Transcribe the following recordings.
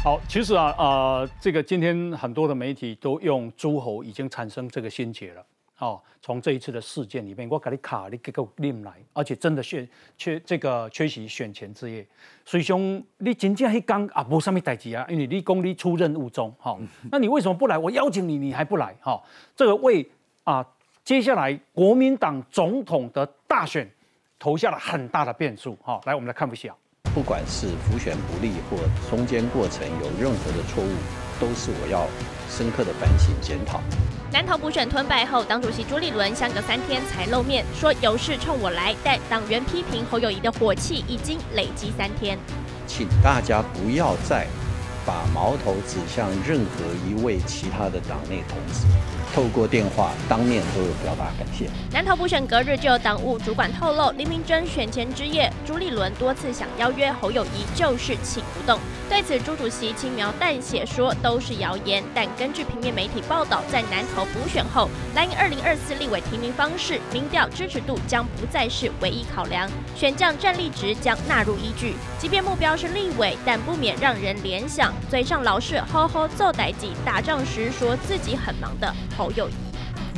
好，其实啊，呃，这个今天很多的媒体都用诸侯已经产生这个心结了。哦，从这一次的事件里面，我给你卡，你给个拎来，而且真的选缺这个缺席选前之夜。所以兄，你真正去讲啊，无什么代志啊，因为你功你出任务中，哈，那你为什么不来？我邀请你，你还不来，哈，这个为啊，接下来国民党总统的大选投下了很大的变数，哈，来，我们来看一下。不管是浮选不利或中间过程有任何的错误，都是我要深刻的反省检讨。南投补选吞败后，党主席朱立伦相隔三天才露面，说有事冲我来。但党员批评侯友谊的火气已经累积三天，请大家不要再把矛头指向任何一位其他的党内同志。透过电话当面都有表达感谢。南投补选隔日就有党务主管透露，林明珍选前之夜，朱立伦多次想邀约侯友谊，就是请不动。对此，朱主席轻描淡写说都是谣言。但根据平面媒体报道，在南投补选后，蓝营二零二四立委提名方式，民调支持度将不再是唯一考量，选将战力值将纳入依据。即便目标是立委，但不免让人联想，嘴上老是吼吼揍代记，打仗时说自己很忙的好友谊。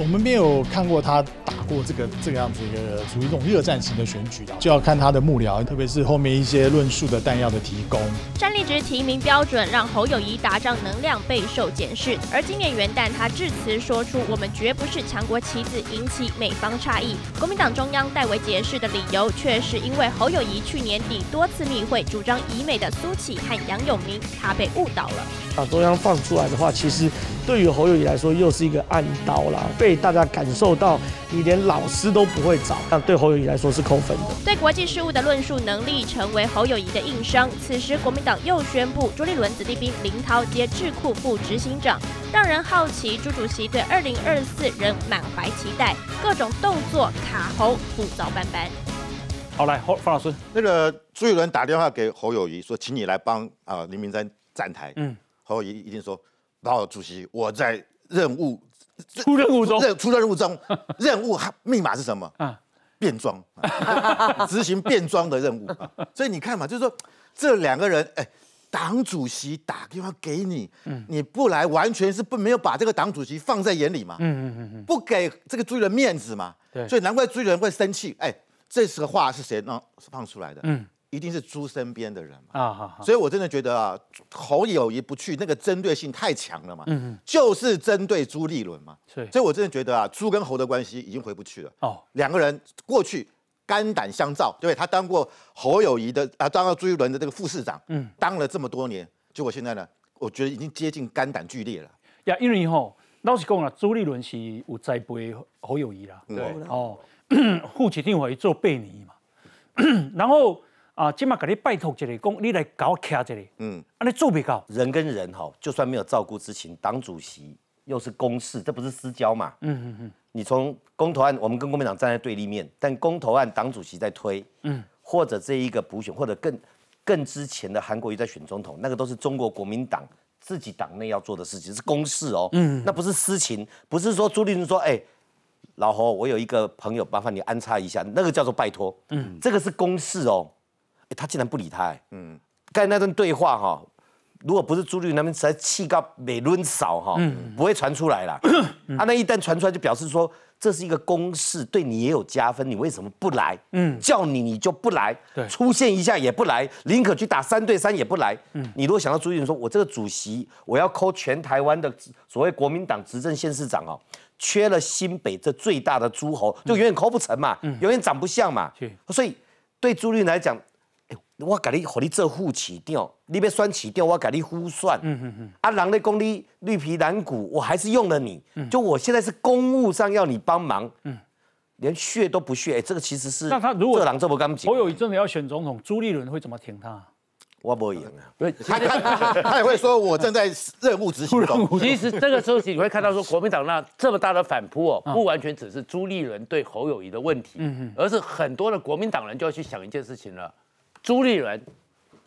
我们没有看过他打过这个这个样子一个属于这种热战型的选举的，就要看他的幕僚，特别是后面一些论述的弹药的提供。战力值提名标准让侯友谊打仗能量备受检视，而今年元旦他致辞说出“我们绝不是强国棋子”，引起美方诧异。国民党中央代为解释的理由，却是因为侯友谊去年底多次密会主张以美的苏启和杨永明，他被误导了。党中央放出来的话，其实对于侯友谊来说又是一个暗刀啦，被大家感受到你连老师都不会找，那对侯友谊来说是扣分的。对国际事务的论述能力成为侯友谊的硬伤。此时国民党又宣布朱立伦子弟兵林涛接智库副执行长，让人好奇朱主席对二零二四仍满怀期待，各种动作卡喉不早班班。好，来侯方老师，那个朱立伦打电话给侯友谊说，请你来帮啊林明珍站台。嗯。侯友谊一定说：“老主席，我在任务出任务中，任出任务中，任务密码是什么？啊，变装，执行变装的任务。所以你看嘛，就是说这两个人，哎，党主席打电话给你，你不来，完全是不没有把这个党主席放在眼里嘛。嗯嗯嗯嗯，不给这个朱立伦面子嘛。对，所以难怪朱立伦会生气。哎，这个话是谁让放出来的？嗯。”一定是猪身边的人嘛。啊，所以我真的觉得啊，侯友谊不去，那个针对性太强了嘛，嗯就是针对朱立伦嘛，所以我真的觉得啊，猪跟侯的关系已经回不去了。哦，两个人过去肝胆相照，对他当过侯友谊的啊，当过朱立伦的这个副市长，嗯，当了这么多年，结果现在呢，我觉得已经接近肝胆俱裂了。呀，因为吼老实讲啊，朱立伦是有栽培侯友谊啦，对。哦，父亲定会做背尼嘛，然后。啊，今嘛给你拜托一下，讲你来搞徛这个，嗯，啊，你做不到。人跟人哈，就算没有照顾之情，党主席又是公事，这不是私交嘛？嗯嗯嗯。你从公投案，我们跟国民党站在对立面，但公投案党主席在推，嗯，或者这一个补选，或者更更之前的韩国瑜在选总统，那个都是中国国民党自己党内要做的事情，是公事哦，嗯，那不是私情，不是说朱立伦说，哎，老侯，我有一个朋友，麻烦你安插一下，那个叫做拜托，嗯，这个是公事哦。他竟然不理他，嗯，刚才那段对话哈，如果不是朱立伦那边实在气到美轮少哈，嗯，不会传出来了。他那一旦传出来，就表示说这是一个公式，对你也有加分，你为什么不来？嗯，叫你你就不来，对，出现一下也不来，宁可去打三对三也不来。嗯，你如果想到朱立伦说，我这个主席，我要扣全台湾的所谓国民党执政县市长哦，缺了新北这最大的诸侯，就永远抠不成嘛，永远长不像嘛。所以对朱立伦来讲。我给你，和你做副市长，你要选市长，我给你呼算。嗯嗯嗯。啊，人咧讲你绿皮蓝骨，我还是用了你。嗯。就我现在是公务上要你帮忙。嗯。连血都不血，这个其实是。那他如果这么干我有一阵子要选总统，朱立伦会怎么挺他？我不会赢啊。他他 他也会说，我正在任务执行中。其实这个时候你会看到说，国民党那这么大的反扑哦，不完全只是朱立伦对侯友谊的问题，嗯嗯，而是很多的国民党人就要去想一件事情了。朱立伦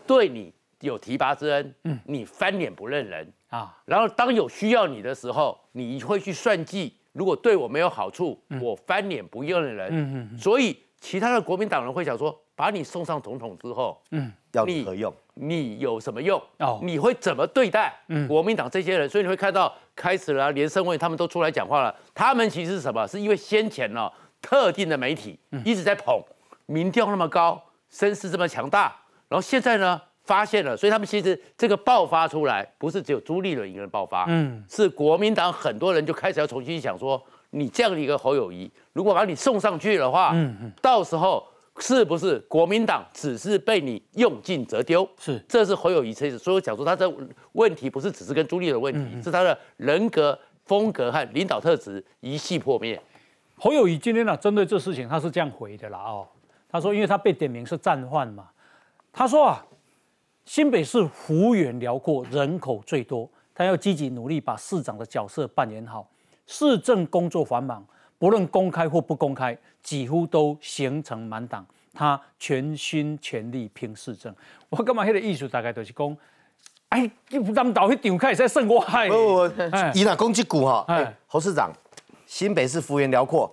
对你有提拔之恩，嗯，你翻脸不认人啊。然后当有需要你的时候，你会去算计。如果对我没有好处，我翻脸不认人。嗯嗯。所以其他的国民党人会想说，把你送上总统之后，嗯，要何用？你有什么用？哦，你会怎么对待国民党这些人？所以你会看到开始了，连胜文他们都出来讲话了。他们其实是什么？是因为先前呢，特定的媒体一直在捧，民调那么高，声势这么强大，然后现在呢？发现了，所以他们其实这个爆发出来，不是只有朱立伦一个人爆发，嗯，是国民党很多人就开始要重新想说，你这样的一个侯友谊，如果把你送上去的话，嗯嗯，到时候是不是国民党只是被你用尽则丢？是，这是侯友谊，所以讲说他这问题不是只是跟朱立伦问题，是他的人格风格和领导特质一系破灭。侯友谊今天呢，针对这事情，他是这样回的啦哦，他说，因为他被点名是战犯嘛，他说啊。新北市幅员辽阔，人口最多，他要积极努力把市长的角色扮演好。市政工作繁忙，不论公开或不公开，几乎都形成满档。他全心全力拼市政。我干嘛？那个意思大概都是讲，哎，咱们岛去场开始在胜我害。不不，以那攻击股哈。侯市长，新北市幅员辽阔，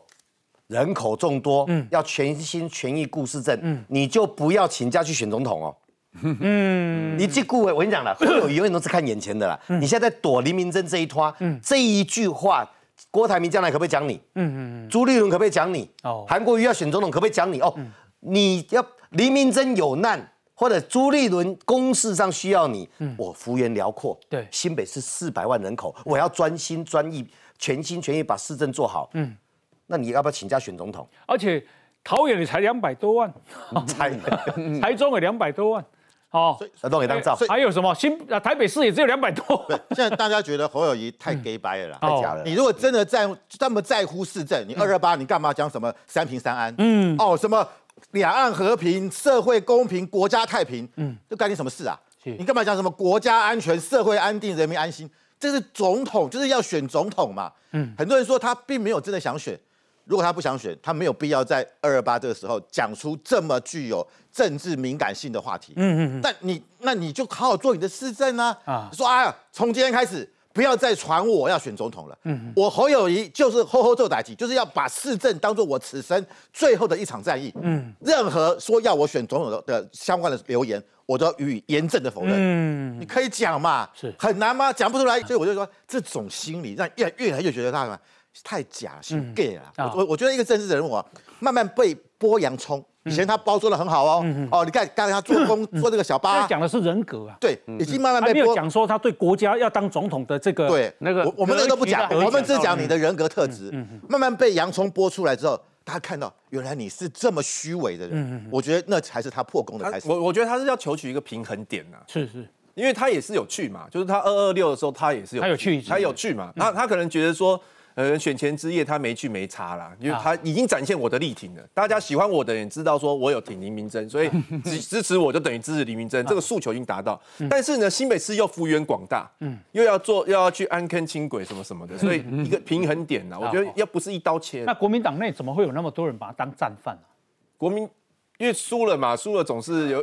人口众多，嗯，要全心全意顾市政，嗯，你就不要请假去选总统哦。嗯，你这顾委，我跟你讲了，侯友永远都是看眼前的啦。你现在在躲林明珍这一拖，这一句话，郭台铭将来可不可以讲你？嗯嗯嗯。朱立伦可不可以讲你？哦。韩国瑜要选总统可不可以讲你？哦。你要林明珍有难，或者朱立伦公事上需要你，我幅员辽阔。对。新北市四百万人口，我要专心专意、全心全意把市政做好。嗯。那你要不要请假选总统？而且桃园也才两百多万，才 台中也两百多万。好，都给当照。还有什么新啊？台北市也只有两百多。现在大家觉得侯友谊太 gay 白了，太假了。你如果真的在这么在乎市政，你二二八你干嘛讲什么三平三安？嗯，哦，什么两岸和平、社会公平、国家太平？嗯，这干你什么事啊？你干嘛讲什么国家安全、社会安定、人民安心？这是总统就是要选总统嘛。嗯，很多人说他并没有真的想选。如果他不想选，他没有必要在二二八这个时候讲出这么具有政治敏感性的话题。嗯嗯但你那你就好好做你的市政啊！啊，说啊，从今天开始不要再传我要选总统了。嗯我侯友谊就是吼吼做打击，就是要把市政当做我此生最后的一场战役。嗯。任何说要我选总统的相关的留言，我都要予以严正的否认。嗯。你可以讲嘛？是很难吗？讲不出来，所以我就说这种心理让越越来越觉得他什么？太假，是 gay 了。我我觉得一个政治人物啊，慢慢被剥洋葱。以前他包装的很好哦，哦，你看刚才他做工做这个小巴，讲的是人格啊。对，已经慢慢被剥。讲说他对国家要当总统的这个。对，那个我们那个都不讲，我们只讲你的人格特质。慢慢被洋葱剥出来之后，大家看到原来你是这么虚伪的人。我觉得那才是他破功的开始。我我觉得他是要求取一个平衡点呐。是是，因为他也是有趣嘛，就是他二二六的时候，他也是有，他有趣，他有趣嘛。他他可能觉得说。呃，选前之夜他没去没差啦，因为他已经展现我的力挺了。大家喜欢我的人知道说我有挺林明珍，所以 支支持我就等于支持林明珍，这个诉求已经达到。但是呢，新北市又幅员广大，嗯，又要做又要去安坑轻轨什么什么的，所以一个平衡点呢，我觉得要不是一刀切。那国民党内怎么会有那么多人把他当战犯呢？国民。因为输了嘛，输了总是有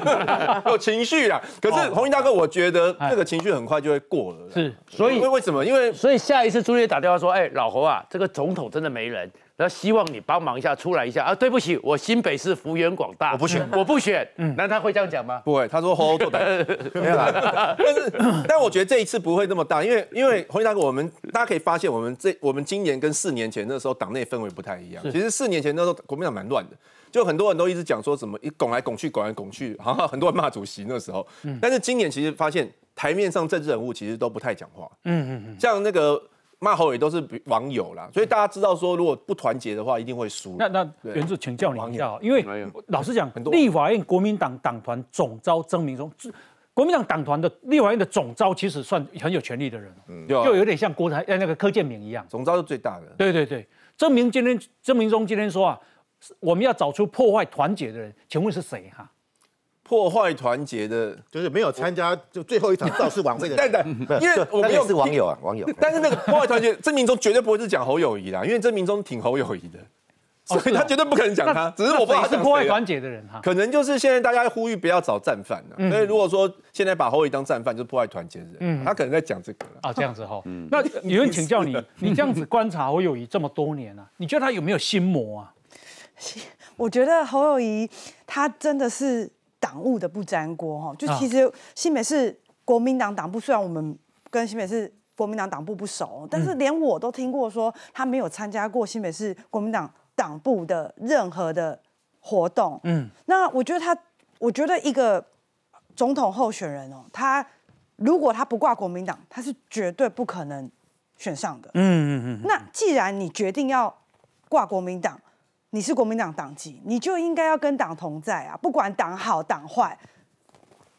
有情绪啊。可是红衣大哥，我觉得那个情绪很快就会过了。是，所以为什么？因为所以下一次朱立打电话说：“哎，老侯啊，这个总统真的没人，然后希望你帮忙一下，出来一下啊。”对不起，我新北市幅员广大，我不选，我不选。嗯，那他会这样讲吗？不会，他说侯侯做的 没有啦。但是，但我觉得这一次不会那么大，因为因为红衣大哥，我们大家可以发现，我们这我们今年跟四年前那时候党内氛围不太一样。其实四年前那时候国民党蛮乱的。就很多人都一直讲说什么一拱来拱去，拱来拱去，好像很多人骂主席那时候。但是今年其实发现台面上政治人物其实都不太讲话。嗯嗯嗯。像那个骂侯伟都是网友啦，所以大家知道说如果不团结的话，一定会输。那那原子请教你一下，因为老实讲，立法院国民党党团总召曾明忠，国民党党团的立法院的总召其实算很有权力的人，就有点像郭台呃那个柯建明一样。总召是最大的。对对对，曾明今天曾明忠今天说啊。我们要找出破坏团结的人，请问是谁哈？破坏团结的，就是没有参加就最后一场造势晚会的。对对，因为我们是网友啊，网友。但是那个破坏团结，郑明忠绝对不会是讲侯友谊啦，因为郑明忠挺侯友谊的，所以他绝对不可能讲他。只是我不知道是破坏团结的人哈。可能就是现在大家呼吁不要找战犯了，所以如果说现在把侯友谊当战犯，就是破坏团结的人。嗯，他可能在讲这个啊，这样子哈。那有人请教你，你这样子观察侯友谊这么多年了，你觉得他有没有心魔啊？我觉得侯友谊他真的是党务的不沾锅哈。就其实新北市国民党党部，虽然我们跟新北市国民党党部不熟，但是连我都听过说他没有参加过新北市国民党党部的任何的活动。嗯，那我觉得他，我觉得一个总统候选人哦，他如果他不挂国民党，他是绝对不可能选上的。嗯嗯嗯。那既然你决定要挂国民党，你是国民党党籍，你就应该要跟党同在啊！不管党好党坏，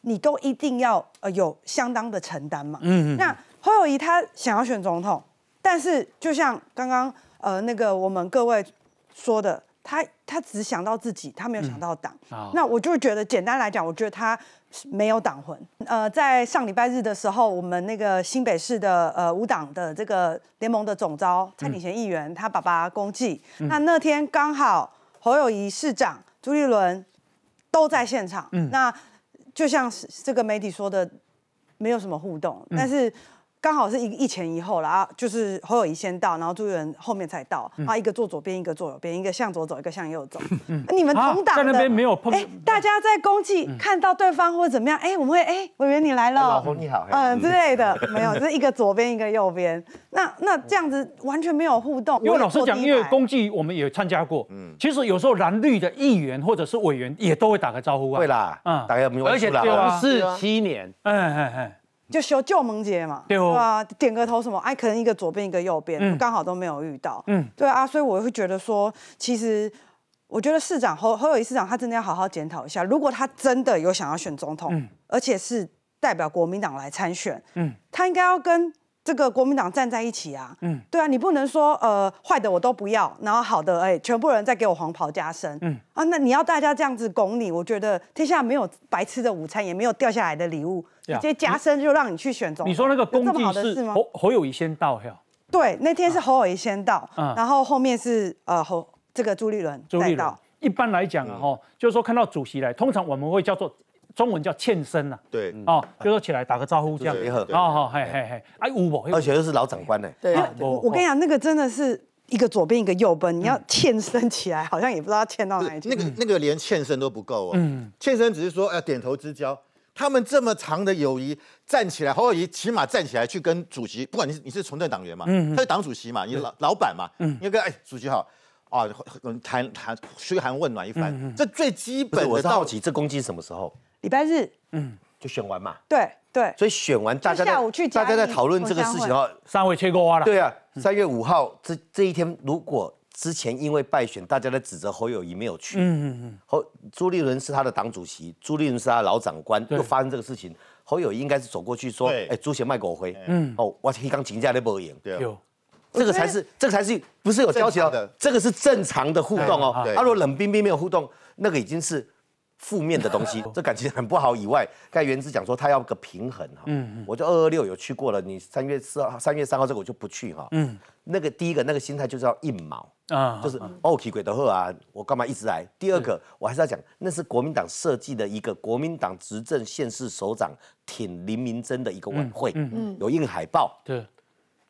你都一定要呃有相当的承担嘛。嗯嗯。那侯友谊他想要选总统，但是就像刚刚呃那个我们各位说的，他他只想到自己，他没有想到党。那我就觉得简单来讲，我觉得他没有党魂。呃，在上礼拜日的时候，我们那个新北市的呃五党的这个联盟的总召蔡鼎贤议员，他爸爸公祭，那那天刚好侯友谊市长、朱立伦都在现场。那就像是这个媒体说的，没有什么互动，但是。刚好是一一前一后了啊，就是侯友谊先到，然后朱立伦后面才到，啊，一个坐左边，一个坐右边，一个向左走，一个向右走。你们同党在那边没有碰，哎，大家在公祭看到对方或者怎么样，哎，我们会哎，委员你来了，老侯你好，嗯。之类的，没有，就是一个左边一个右边，那那这样子完全没有互动。因为老实讲，因为公祭我们也参加过，嗯，其实有时候蓝绿的议员或者是委员也都会打个招呼啊，会啦，嗯，大家没有，而且同事七年，嗯嗯嗯。就修旧盟节嘛，对啊，点个头什么，哎，可能一个左边一个右边，刚好都没有遇到，嗯，对啊，所以我会觉得说，其实我觉得市长侯侯友谊市长他真的要好好检讨一下，如果他真的有想要选总统，而且是代表国民党来参选，嗯，他应该要跟。这个国民党站在一起啊，嗯，对啊，你不能说呃坏的我都不要，然后好的哎全部人再给我黄袍加身，嗯啊，那你要大家这样子拱你，我觉得天下没有白吃的午餐，也没有掉下来的礼物，直接加身就让你去选总统。你说那个公祭是侯侯友谊先到呀？对，那天是侯友谊先到，然后后面是呃侯这个朱立伦再到。一般来讲啊，哈，就是说看到主席来，通常我们会叫做。中文叫欠身呐，对，哦，就说起来打个招呼这样，哦好，嘿嘿嘿，哎五宝，而且又是老长官呢，对，我我跟你讲，那个真的是一个左边一个右边，你要欠身起来，好像也不知道欠到哪里去，那个那个连欠身都不够哦，嗯，欠身只是说要点头之交，他们这么长的友谊，站起来，侯友谊起码站起来去跟主席，不管你是你是从政党员嘛，嗯，他是党主席嘛，你老老板嘛，嗯，你跟哎主席好。啊，谈谈嘘寒问暖一番，这最基本的。我是好奇，这攻击什么时候？礼拜日，嗯，就选完嘛。对对。所以选完，大家下午去，大家在讨论这个事情哦。三位切过了。对啊，三月五号这这一天，如果之前因为败选，大家在指责侯友谊没有去，嗯嗯嗯，侯朱立伦是他的党主席，朱立伦是他的老长官，又发生这个事情，侯友谊应该是走过去说，哎，朱贤卖狗灰，嗯，哦，我一刚请假都不赢，对。这个才是，这个才是不是有交集的，这个是正常的互动哦。他如果冷冰冰没有互动，那个已经是负面的东西，这感情很不好。以外，盖原之讲说他要个平衡哈。嗯嗯。我就二二六有去过了，你三月四号、三月三号这个我就不去哈。嗯。那个第一个那个心态就是要硬毛啊，就是哦，奇鬼的贺啊，我干嘛一直来？第二个我还是要讲，那是国民党设计的一个国民党执政县市首长挺林明珍的一个晚会，嗯嗯，有印海报。对。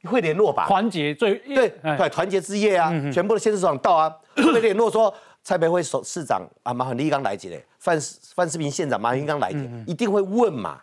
会联络吧，团结最对对团结之夜啊，全部的县市长到啊，会联络说蔡培慧首市长啊，马汉立刚来接嘞，范范世平县长马汉立刚来接，一定会问嘛。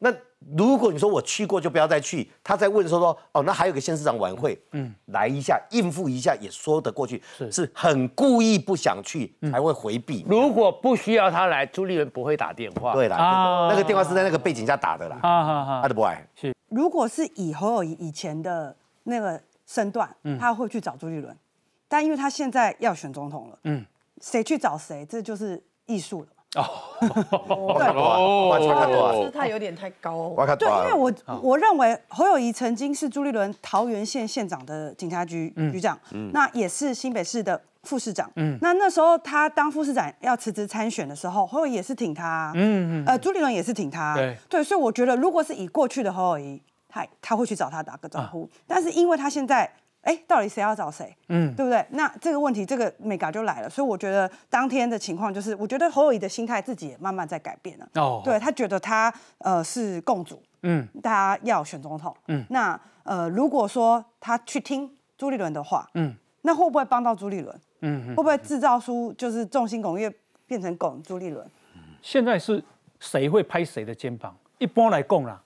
那如果你说我去过就不要再去，他在问说说哦，那还有个县市长晚会，嗯，来一下应付一下也说得过去，是是很故意不想去才会回避。如果不需要他来，朱立伦不会打电话。对啦，那个电话是在那个背景下打的啦。啊哈哈，他的不爱是。如果是以侯友谊以前的那个身段，他会去找朱立伦，但因为他现在要选总统了，嗯，谁去找谁，这就是艺术了。哦，对，姿态有点太高。对，因为我我认为侯友谊曾经是朱立伦桃园县县长的警察局局长，那也是新北市的副市长。嗯，那那时候他当副市长要辞职参选的时候，侯友谊也是挺他。嗯嗯，呃，朱立伦也是挺他。对对，所以我觉得，如果是以过去的侯友谊，他他会去找他打个招呼，但是因为他现在。哎，到底谁要找谁？嗯，对不对？那这个问题，这个美感就来了。所以我觉得当天的情况就是，我觉得侯友谊的心态自己也慢慢在改变了。哦，对他觉得他呃是共主，嗯，大家要选总统，嗯，那呃如果说他去听朱立伦的话，嗯，那会不会帮到朱立伦？嗯，会不会制造出就是众星拱月变成拱朱立伦？现在是谁会拍谁的肩膀？一般来讲啦，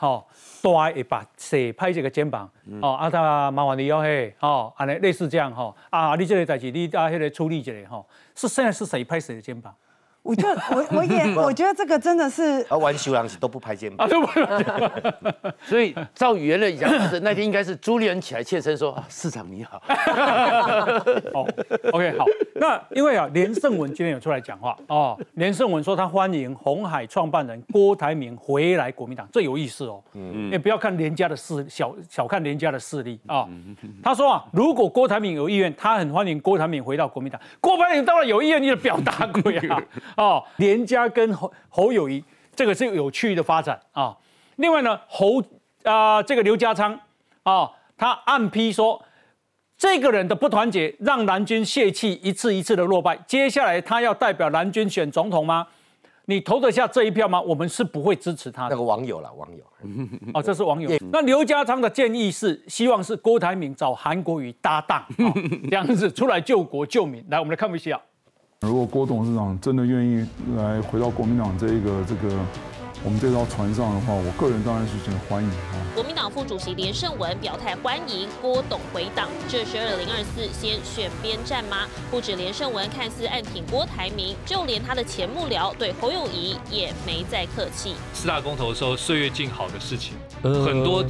好，大会把谁拍一个肩膀？哦，啊，他麻烦你要嘿，哦，安尼类似这样吼，啊，你这个代志你啊，迄个处理一下吼，是现在是谁拍谁的肩膀？我就我我也 我觉得这个真的是，啊玩修郎是都不拍肩膀，所以照语言的讲，那天应该是朱立伦起来欠身说：“市长你好。”好，OK，好。那因为啊，连胜文今天有出来讲话哦，连胜文说他欢迎红海创办人郭台铭回来国民党，这有意思哦。嗯，也不要看连家的势小小看连家的势力啊。他说啊，如果郭台铭有意愿，他很欢迎郭台铭回到国民党。郭台铭当然有意愿，你的表达过呀。哦，连家跟侯侯友谊，这个是有趣的发展啊。另外呢，侯啊，这个刘家昌啊，他暗批说，这个人的不团结让蓝军泄气，一次一次的落败。接下来他要代表蓝军选总统吗？你投得下这一票吗？我们是不会支持他的。那个网友了，网友哦，这是网友。那刘家昌的建议是，希望是郭台铭找韩国瑜搭档，这样子出来救国救民。来，我们来看一下。如果郭董事长真的愿意来回到国民党这一个这个我们这艘船上的话，我个人当然是很欢迎啊。国民党副主席连胜文表态欢迎郭董回党，这是二零二四先选边站吗？不止连胜文看似暗挺郭台铭，就连他的前幕僚对侯友谊也没再客气。四大公投的时候，岁月静好的事情，很多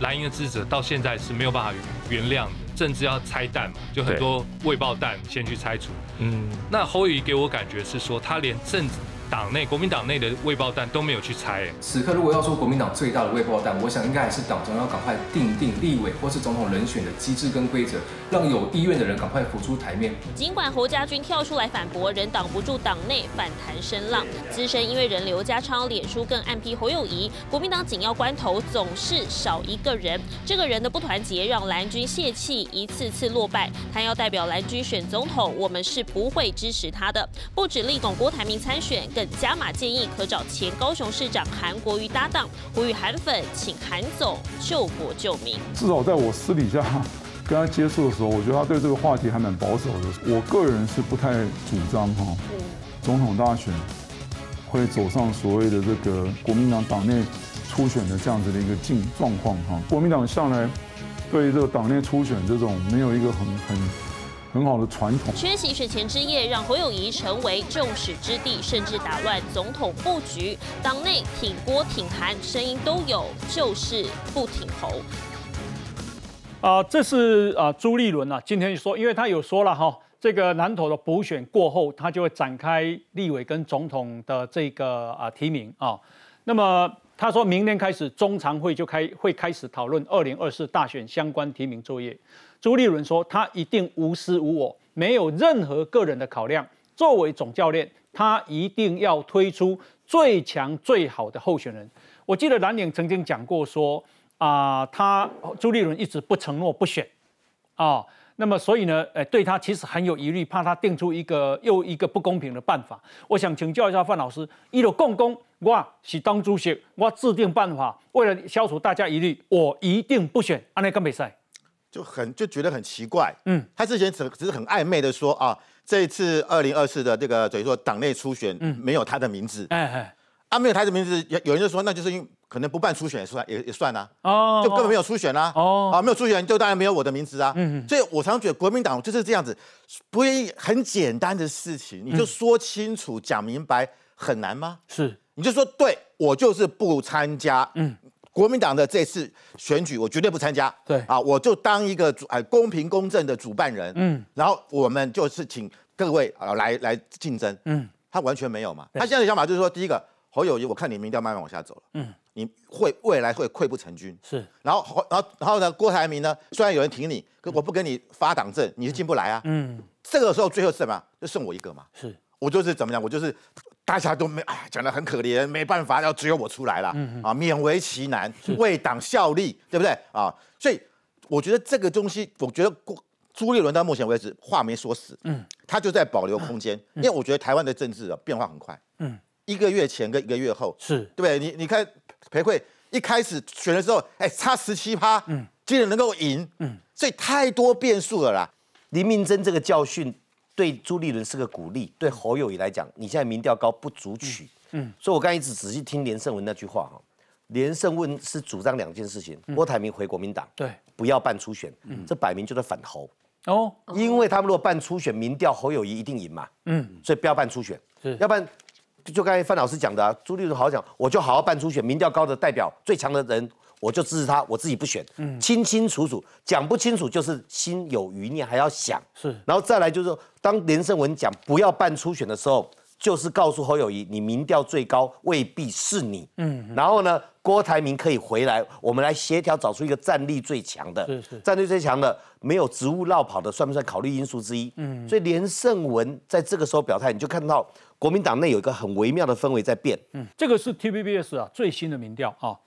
蓝营的支持者到现在是没有办法原谅的。甚至要拆弹嘛，就很多未爆弹先去拆除。嗯，那侯友谊给我感觉是说，他连政治。党内国民党内的未爆弹都没有去拆。此刻如果要说国民党最大的未爆弹，我想应该还是党中央赶快定定立委或是总统人选的机制跟规则，让有意愿的人赶快浮出台面。尽管侯家军跳出来反驳，仍挡不住党内反弹声浪。资深因为人刘家昌脸书更暗批侯友谊，国民党紧要关头总是少一个人。这个人的不团结让蓝军泄气，一次次落败。他要代表蓝军选总统，我们是不会支持他的。不止力拱郭台铭参选。等加码建议可找前高雄市长韩国瑜搭档，呼吁韩粉请韩总救国救民。至少在我私底下跟他接触的时候，我觉得他对这个话题还蛮保守的。我个人是不太主张哈，总统大选会走上所谓的这个国民党党内初选的这样子的一个境状况哈。国民党向来对于这个党内初选这种没有一个很很。很好的传统。缺席选前之夜，让侯友谊成为众矢之的，甚至打乱总统布局。党内挺郭挺韩声音都有，就是不挺侯。啊，这是啊朱立伦啊，今天说，因为他有说了哈，这个南投的补选过后，他就会展开立委跟总统的这个啊提名啊。那么他说明年开始中常会就开会开始讨论二零二四大选相关提名作业。朱立伦说：“他一定无私无我，没有任何个人的考量。作为总教练，他一定要推出最强最好的候选人。”我记得蓝领曾经讲过说：“啊，他朱立伦一直不承诺不选啊。那么所以呢，呃，对他其实很有疑虑，怕他定出一个又一个不公平的办法。我想请教一下范老师：一路共工，我是当主席，我制定办法，为了消除大家疑虑，我一定不选。安内跟比赛。”就很就觉得很奇怪，嗯，他之前只只是很暧昧的说啊，这一次二零二四的这个等于说党内初选，嗯，没有他的名字，哎哎，啊没有他的名字，有有人就说那就是因可能不办初选也算也也算啊，哦，就根本没有初选啊，哦，啊没有初选就当然没有我的名字啊，嗯，所以我常常觉得国民党就是这样子，不愿意很简单的事情你就说清楚讲明白很难吗？是，你就说对我就是不参加，嗯。国民党的这次选举，我绝对不参加。对啊，我就当一个主哎公平公正的主办人。嗯，然后我们就是请各位啊来来竞争。嗯，他完全没有嘛。他现在的想法就是说，第一个侯友谊，我看你民调慢慢往下走了。嗯，你会未来会溃不成军。是，然后然后然后呢，郭台铭呢，虽然有人挺你，可我不给你发党证，你是进不来啊。嗯，这个时候最后是什么？就剩我一个嘛。是，我就是怎么样，我就是。大家都没哎，讲的很可怜，没办法，要只有我出来了，啊，勉为其难，为党效力，对不对？啊？所以我觉得这个东西，我觉得朱立伦到目前为止话没说死，嗯，他就在保留空间，因为我觉得台湾的政治啊变化很快，嗯，一个月前跟一个月后是。对不对？你你看裴慧一开始选的时候，哎，差十七趴，嗯，竟然能够赢，嗯，所以太多变数了啦。林明珍这个教训对朱立伦是个鼓励，对侯友谊来讲，你现在民调高不足取。嗯，所以我刚一直仔细听连胜文那句话哈，连胜文是主张两件事情：郭台铭回国民党，对，不要办初选。嗯，这摆明就是反侯。哦，因为他们如果办初选，民调侯友谊一定赢嘛。嗯，所以不要办初选。要不然就刚才范老师讲的，朱立伦好好讲，我就好好办初选，民调高的代表最强的人。我就支持他，我自己不选，嗯清清楚楚讲不清楚就是心有余念，还要想。是，然后再来就是说，当连胜文讲不要办初选的时候，就是告诉侯友谊，你民调最高未必是你。嗯，然后呢，郭台铭可以回来，我们来协调找出一个战力最强的，是是，战力最强的，没有职务绕跑的，算不算考虑因素之一？嗯，所以连胜文在这个时候表态，你就看到国民党内有一个很微妙的氛围在变。嗯，这个是 T V B S 啊最新的民调啊。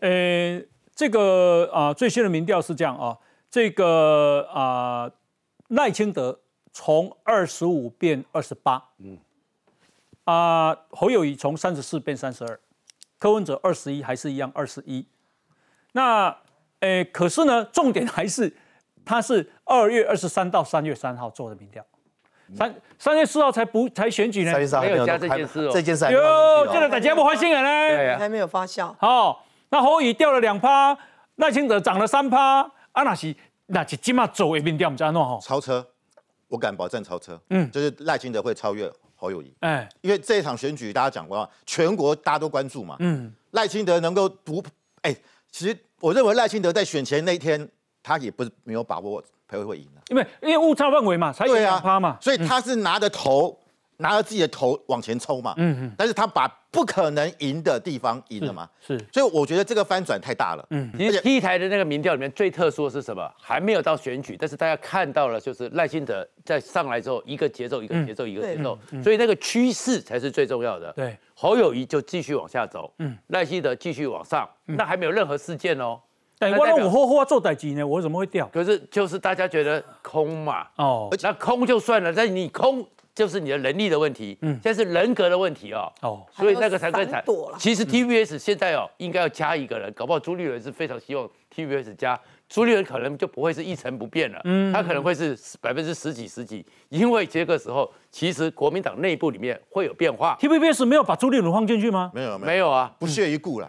呃，这个啊，最新的民调是这样啊，这个啊，赖清德从二十五变二十八，嗯，啊，侯友谊从三十四变三十二，柯文哲二十一还是一样二十一，那，诶，可是呢，重点还是他是二月二十三到三月三号做的民调，三三月四号才不才选举呢，没有加这件事哦，这件事哟，现在大家不发新人呢，还没有发酵，好。那侯乙掉了两趴，赖清德涨了三趴，啊那是那是起码走一边掉，我们家弄好超车，我敢保证超车，嗯，就是赖清德会超越侯友谊，哎，因为这一场选举大家讲过，全国大家都关注嘛，嗯，赖清德能够独，哎，其实我认为赖清德在选前那一天，他也不是没有把握裴会会赢的，因为因为误差范围嘛，才两趴嘛，所以他是拿着头。拿着自己的头往前冲嘛，嗯嗯，但是他把不可能赢的地方赢了嘛，是，所以我觉得这个翻转太大了，嗯，其实 T 台的那个民调里面最特殊的是什么？还没有到选举，但是大家看到了，就是赖清德在上来之后，一个节奏一个节奏一个节奏，所以那个趋势才是最重要的。对，侯友谊就继续往下走，嗯，赖清德继续往上，那还没有任何事件哦。但我那我后后做代机呢，我怎么会掉？可是就是大家觉得空嘛，哦，那空就算了，但你空。就是你的能力的问题，嗯，现在是人格的问题哦，哦，所以那个才更惨。其实 TVS 现在哦，应该要加一个人，搞不好朱立伦是非常希望 TVS 加。朱立伦可能就不会是一成不变了，嗯，他可能会是百分之十几十几，因为这个时候其实国民党内部里面会有变化。TVBS 没有把朱立伦放进去吗？没有，没有啊，不屑一顾了，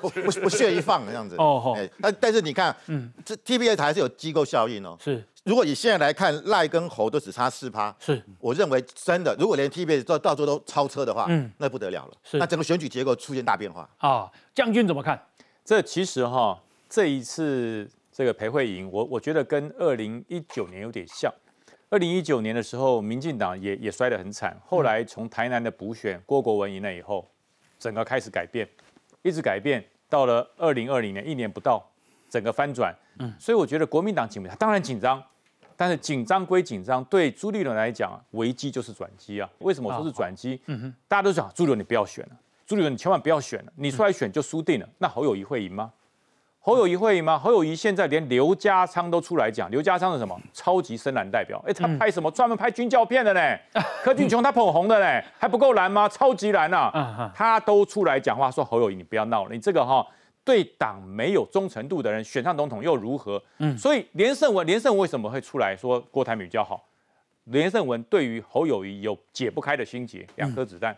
不 不不屑一放这样子。哦吼，但但是你看，嗯，这 TVBS 还是有机构效应哦。是，如果以现在来看赖跟侯都只差四趴，是，我认为真的，如果连 TVBS 到到最后都超车的话，嗯，那不得了了。是，那整个选举结构出现大变化。啊，将军怎么看？这其实哈，这一次。这个裴慧莹，我我觉得跟二零一九年有点像。二零一九年的时候，民进党也也摔得很惨。后来从台南的补选，郭国文赢了以后，整个开始改变，一直改变，到了二零二零年，一年不到，整个翻转。嗯，所以我觉得国民党紧张，当然紧张，但是紧张归紧张，对朱立伦来讲，危机就是转机啊。为什么说是转机？嗯哼，大家都讲朱立伦你不要选了，朱立伦你千万不要选了，你出来选就输定了。那侯友谊会赢吗？侯友谊会赢吗？侯友谊现在连刘家昌都出来讲，刘家昌是什么？超级深蓝代表。哎，他拍什么？专门拍军教片的呢？柯俊雄他捧红的呢，还不够蓝吗？超级蓝啊！他都出来讲话说侯友谊，你不要闹了，你这个哈对党没有忠诚度的人选上总统又如何？嗯，所以连胜文，连胜文为什么会出来说郭台铭比较好？连胜文对于侯友谊有解不开的心结，两颗子弹。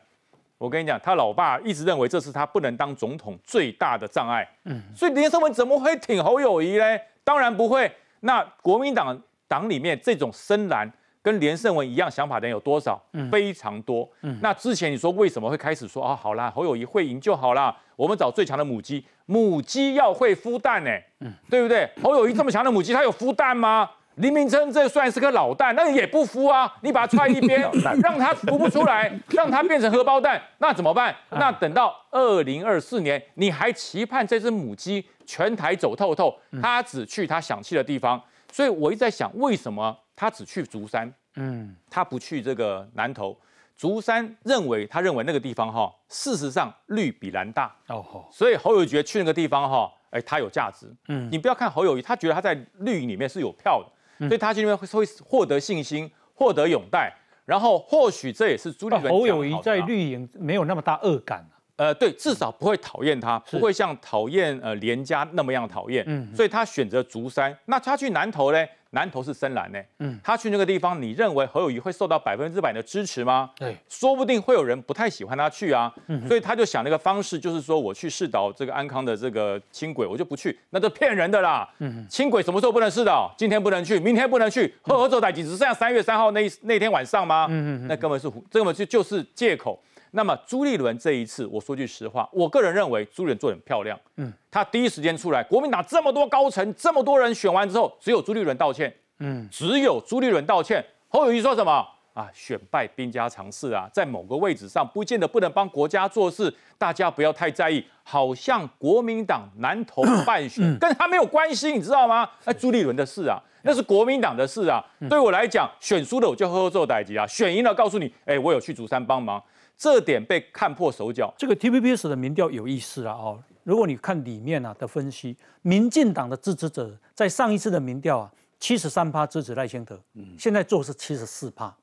我跟你讲，他老爸一直认为这是他不能当总统最大的障碍。嗯，所以连胜文怎么会挺侯友谊呢？当然不会。那国民党党里面这种深蓝跟连胜文一样想法的人有多少？非常多。嗯，那之前你说为什么会开始说啊？好啦，侯友谊会赢就好啦，我们找最强的母鸡，母鸡要会孵蛋呢。嗯，对不对？侯友谊这么强的母鸡，它有孵蛋吗？林明珍这算是个老蛋，那也不孵啊！你把它踹一边，让它孵不出来，让它变成荷包蛋，那怎么办？那等到二零二四年，你还期盼这只母鸡全台走透透？它只去它想去的地方。所以我一直在想，为什么它只去竹山？嗯，他不去这个南投。竹山认为，他认为那个地方哈，事实上绿比蓝大哦，所以侯友觉去那个地方哈，哎，他有价值。嗯，你不要看侯友谊，他觉得他在绿营里面是有票的。所以他去那边会会获得信心，获得拥戴，然后或许这也是朱立伦侯友谊在绿营没有那么大恶感呃，对，至少不会讨厌他，不会像讨厌呃连家那么样讨厌。嗯，所以他选择竹山，那他去南投呢？南投是深蓝呢，嗯，他去那个地方，你认为侯友谊会受到百分之百的支持吗？对，说不定会有人不太喜欢他去啊，所以他就想那个方式，就是说我去试导这个安康的这个轻轨，我就不去，那都骗人的啦。嗯，轻轨什么时候不能试导？今天不能去，明天不能去，合合走台只剩下三月三号那那天晚上吗？嗯嗯，那根本是根本就就是借口。那么朱立伦这一次，我说句实话，我个人认为朱立伦做很漂亮。嗯，他第一时间出来，国民党这么多高层，这么多人选完之后，只有朱立伦道歉。嗯，只有朱立伦道歉。侯友谊说什么啊？选败兵家常事啊，在某个位置上，不见得不能帮国家做事，大家不要太在意。好像国民党南投败选跟他没有关系，你知道吗？哎，朱立伦的事啊，那是国民党的事啊。对我来讲，选输了我就呵呵做代级啊，选赢了告诉你，哎，我有去竹山帮忙。这点被看破手脚。这个 TVBS 的民调有意思了哦。如果你看里面啊的分析，民进党的支持者在上一次的民调啊，七十三趴支持赖清德，嗯现在做是七十四趴。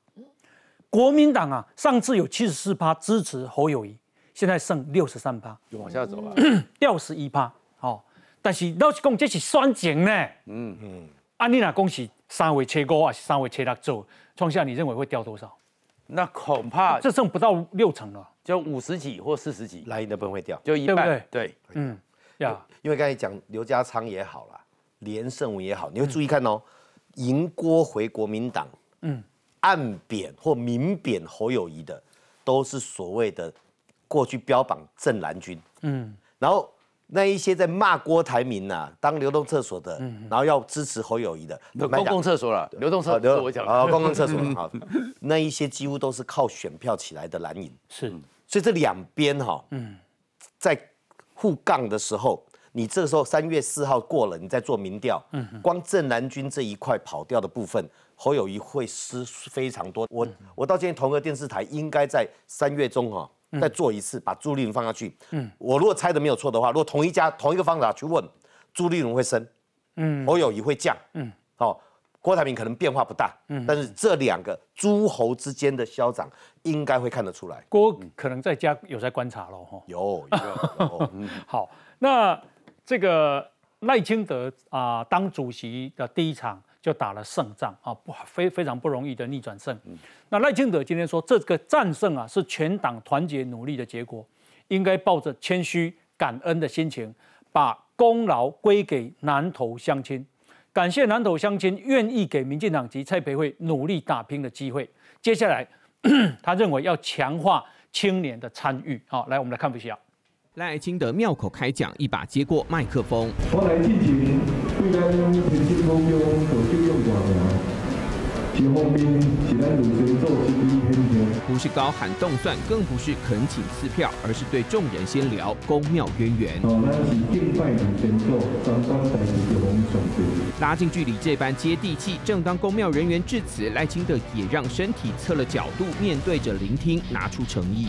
国民党啊，上次有七十四趴支持侯友谊，现在剩六十三趴，就往下走了，掉十一趴。哦，但是老实讲，这是双减呢。嗯嗯。按你那恭喜三位切五还是三位切六做创下，你认为会掉多少？那恐怕这剩不到六成了，就五十几或四十几，蓝营的分会掉，就一半。对，嗯，呀，因为刚才讲刘家昌也好了，连胜文也好，你会注意看哦，赢郭回国民党，嗯，暗贬或明贬侯友谊的，都是所谓的过去标榜正蓝军，嗯，然后。那一些在骂郭台铭呐，当流动厕所的，然后要支持侯友谊的，公共厕所了，流动厕所我讲啊，公共厕所 好，那一些几乎都是靠选票起来的蓝营，是，所以这两边哈，嗯。在互杠的时候，你这时候三月四号过了，你再做民调，嗯光正蓝军这一块跑掉的部分，侯友谊会失非常多。我我到今天同个电视台应该在三月中哈。再做一次，把朱立伦放下去。嗯，我如果猜的没有错的话，如果同一家同一个方法去问，朱立伦会升，嗯，侯友谊会降，嗯，好，郭台铭可能变化不大，嗯，但是这两个诸侯之间的消长应该会看得出来。郭可能在家有在观察喽，哈，有有。好，那这个赖清德啊，当主席的第一场。就打了胜仗啊，不非非常不容易的逆转胜。那赖清德今天说，这个战胜啊是全党团结努力的结果，应该抱着谦虚感恩的心情，把功劳归给南投乡亲，感谢南投乡亲愿意给民进党及蔡培慧努力打拼的机会。接下来，他认为要强化青年的参与。好，来我们来看一下。赖清德妙口开讲，一把接过麦克风。不是高喊动算，更不是恳请赐票，而是对众人先聊公庙渊源。拉近距离，这般接地气。正当公庙人员致辞，赖清德也让身体侧了角度，面对着聆听，拿出诚意。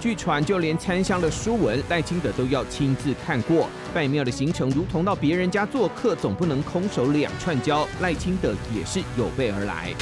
据传，就连参香的书文，赖清德都要亲自看过。拜庙的行程如同到别人家做客，总不能空手两串交。赖清德也是有备而来。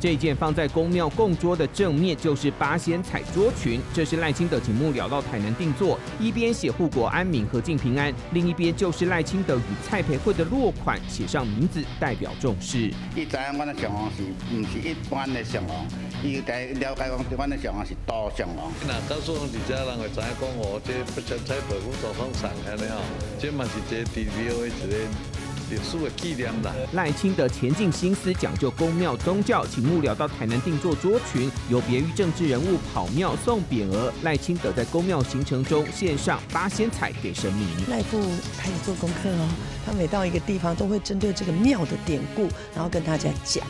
这件放在宫庙供桌的正面就是八仙彩桌裙，这是赖清德请幕僚到台南定做，一边写护国安民和敬平安，另一边就是赖清德与蔡培慧的落款，写上名字代表重视。伊知影阮的上皇是唔是一般的上皇，伊该了解讲阮的上皇是大上皇。那告诉人家人会知影讲我这不像蔡培慧做方上安尼吼，这嘛是这地庙的一个。历史的纪念啦。赖清德前进心思讲究公庙宗教，请幕僚到台南定做桌群，有别于政治人物跑庙送匾额。赖清德在公庙行程中献上八仙彩给神明。赖父开始做功课哦，他每到一个地方都会针对这个庙的典故，然后跟大家讲。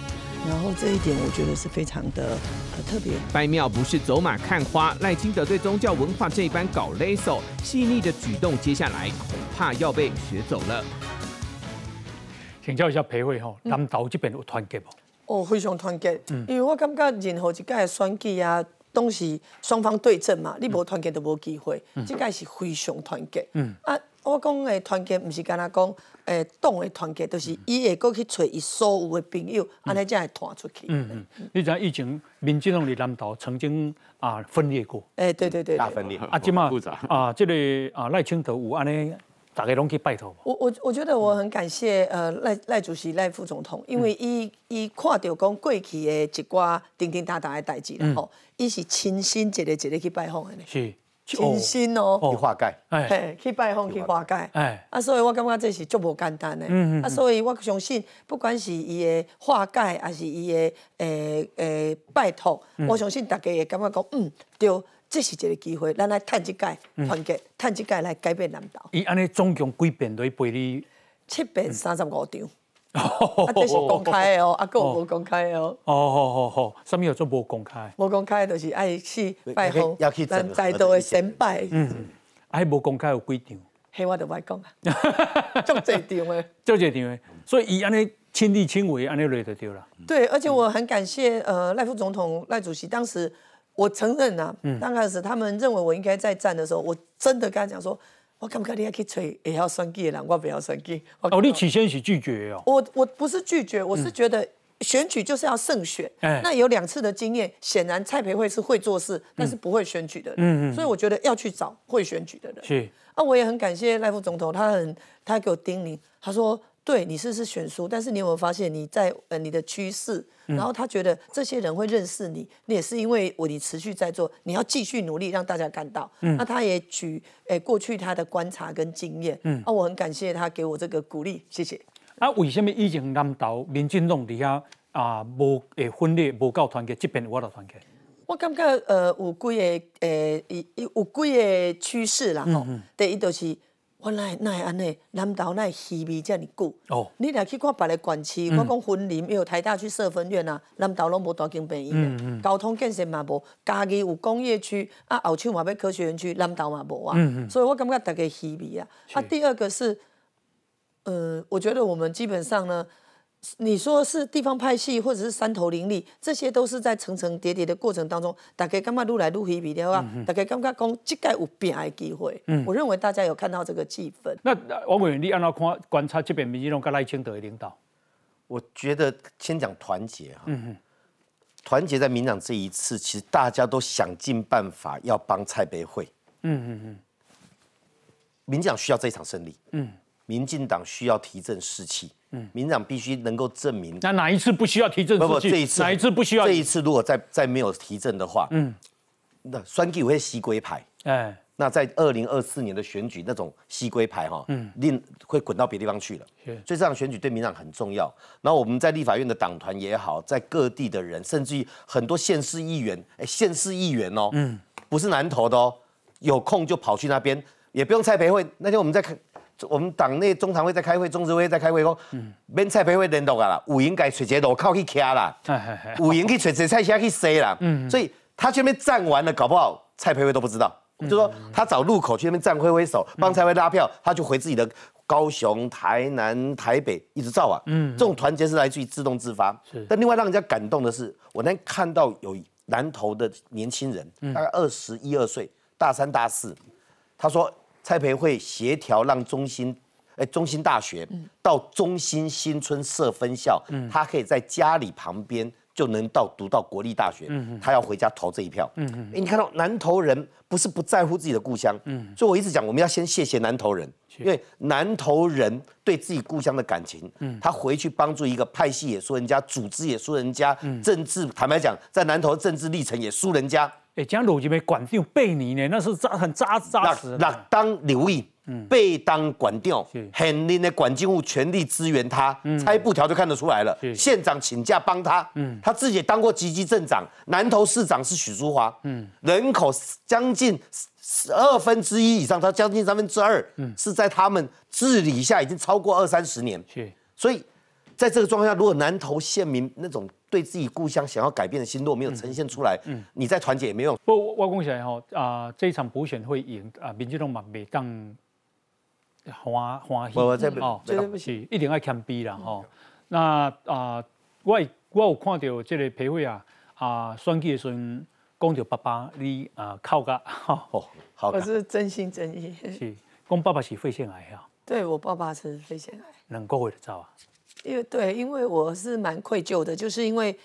然后这一点我觉得是非常的呃特别。拜庙不是走马看花，赖清德对宗教文化这一般搞勒索细腻的举动，接下来恐怕要被学走了。请教一下裴慧吼，南投这边有团结无？哦，非常团结，因为我感觉任何一届选举啊，都是双方对阵嘛，你无团结都无机会。这届是非常团结。嗯啊，我讲的团结，不是干那讲，诶，党的团结，就是伊会过去找伊所有的朋友，安尼才会团出去。嗯嗯，你知疫情，民进党的南投曾经啊分裂过。诶，对对对，大分裂啊，即嘛啊，这个啊赖清德有安尼。大家拢去拜托。我我我觉得我很感谢呃赖赖主席赖副总统，因为伊伊看到讲过去的一寡叮叮当当的代志然后伊是亲身一个一个去拜访的呢。是。亲身哦，去化解，哎，去拜访去化解，哎，啊，所以我感觉这是足无简单的，嗯嗯，啊，所以我相信，不管是伊的化解，还是伊的诶诶拜托，我相信大家会感觉讲，嗯，对，这是一个机会，咱来趁一届团结，趁一届来改变南岛。伊安尼总共几遍都陪你？七遍三十五场。啊，这是公开的哦，啊，个无公开的哦。哦，好好好，什么叫做无公开？无公开就是爱去拜访，咱在道的先拜。嗯，啊，无公开有几场？嘿，我就爱讲啊，足济场的，足济场的。所以伊安尼亲力亲为，安尼累就对了。对，而且我很感谢呃赖副总统赖主席，当时我承认啊，刚开始他们认为我应该在站的时候，我真的跟他讲说。我感觉你要去吹也要选举的人，我不要选举。哦，你起先是拒绝哦。我我不是拒绝，我是觉得选举就是要胜选。那有两次的经验，显然蔡培慧是会做事，但是不会选举的人。嗯嗯。所以我觉得要去找会选举的人。是。啊，我也很感谢赖副总统，他很他给我叮咛，他说。对，你是是选书，但是你有没有发现你在呃你的趋势，然后他觉得这些人会认识你，你也是因为我你持续在做，你要继续努力让大家看到。嗯那他也举诶过去他的观察跟经验，嗯啊，我很感谢他给我这个鼓励，谢谢。啊，为什么以前南岛民进党底下啊无诶分裂无够团结，这边我的团结？我感觉呃有几个诶有几个趋势啦吼，第一就是。原来那会安尼，南投那会稀微遮尔久。哦，你来去看别个县市，我讲分林有台大去设分院啊，南投拢无大经病院，交通建设嘛无，家己有工业区，啊后手嘛要科学园区，南投嘛无啊。所以我感觉大家稀味啊。啊，第二个是，呃，我觉得我们基本上呢。你说是地方派系，或者是山头林立，这些都是在层层叠叠的过程当中，大家感觉愈来愈稀微的话，大家感觉讲这个有变的机会。嗯，我认为大家有看到这个气氛。那王委员，你按照看观察这边民进党跟赖清德的领导，我觉得先讲团结哈。嗯团结在民党这一次，其实大家都想尽办法要帮蔡培慧。嗯嗯嗯。民进党需要这一场胜利。嗯。民进党需要提振士气。嗯，民党必须能够证明。那哪一次不需要提振？不不，这一次哪一次不需要？这一次如果再再没有提振的话，嗯，那双 G 会西归牌。哎，那在二零二四年的选举那种西归牌哈，嗯，另会滚到别地方去了。所以这场选举对民党很重要。然后我们在立法院的党团也好，在各地的人，甚至于很多县市议员，哎，县市议员哦，嗯，不是南投的哦，有空就跑去那边，也不用蔡培慧。那天我们在看。我们党内中常会在开会，中执会在开会，讲免蔡培慧联络啊啦，五营该找个路口去徛啦，五营去找找蔡虾去塞啦，所以他去那边站完了，搞不好蔡培慧都不知道，就说他找路口去那边站挥挥手，帮蔡培拉票，他就回自己的高雄、台南、台北一直照啊，这种团结是来自于自动自发。但另外让人家感动的是，我那天看到有南投的年轻人，大概二十一二岁，大三大四，他说。蔡培慧协调让中心，哎，中心大学到中心新村设分校，他可以在家里旁边就能到读到国立大学。他要回家投这一票。哎，你看到南投人不是不在乎自己的故乡，所以我一直讲，我们要先谢谢南投人，因为南投人对自己故乡的感情，他回去帮助一个派系也输人家，组织也输人家，政治坦白讲，在南投政治历程也输人家。哎，讲路这边管长贝尼呢，那是扎很扎扎实。那当刘毅，被当管掉，很令的管政务全力支援他，拆布条就看得出来了。县长请假帮他，他自己也当过级级镇长，南投市长是许淑华，人口将近二分之一以上，他将近三分之二，是在他们治理下已经超过二三十年。所以在这个状况下，如果南投县民那种。对自己故乡想要改变的心若没有呈现出来，嗯，你再团结也没用。不，我讲起来哈啊，这一场补选会赢啊，民进党嘛未当欢欢喜哦，对不起，一定要谦卑啦哈。那啊，我我有看到这个培会啊啊，选举的时阵讲到爸爸你啊靠个哈，好，我是真心真意。是，讲爸爸是肺腺癌啊？对我爸爸是肺腺癌，能够会得着啊？因为对，因为我是蛮愧疚的，就是因为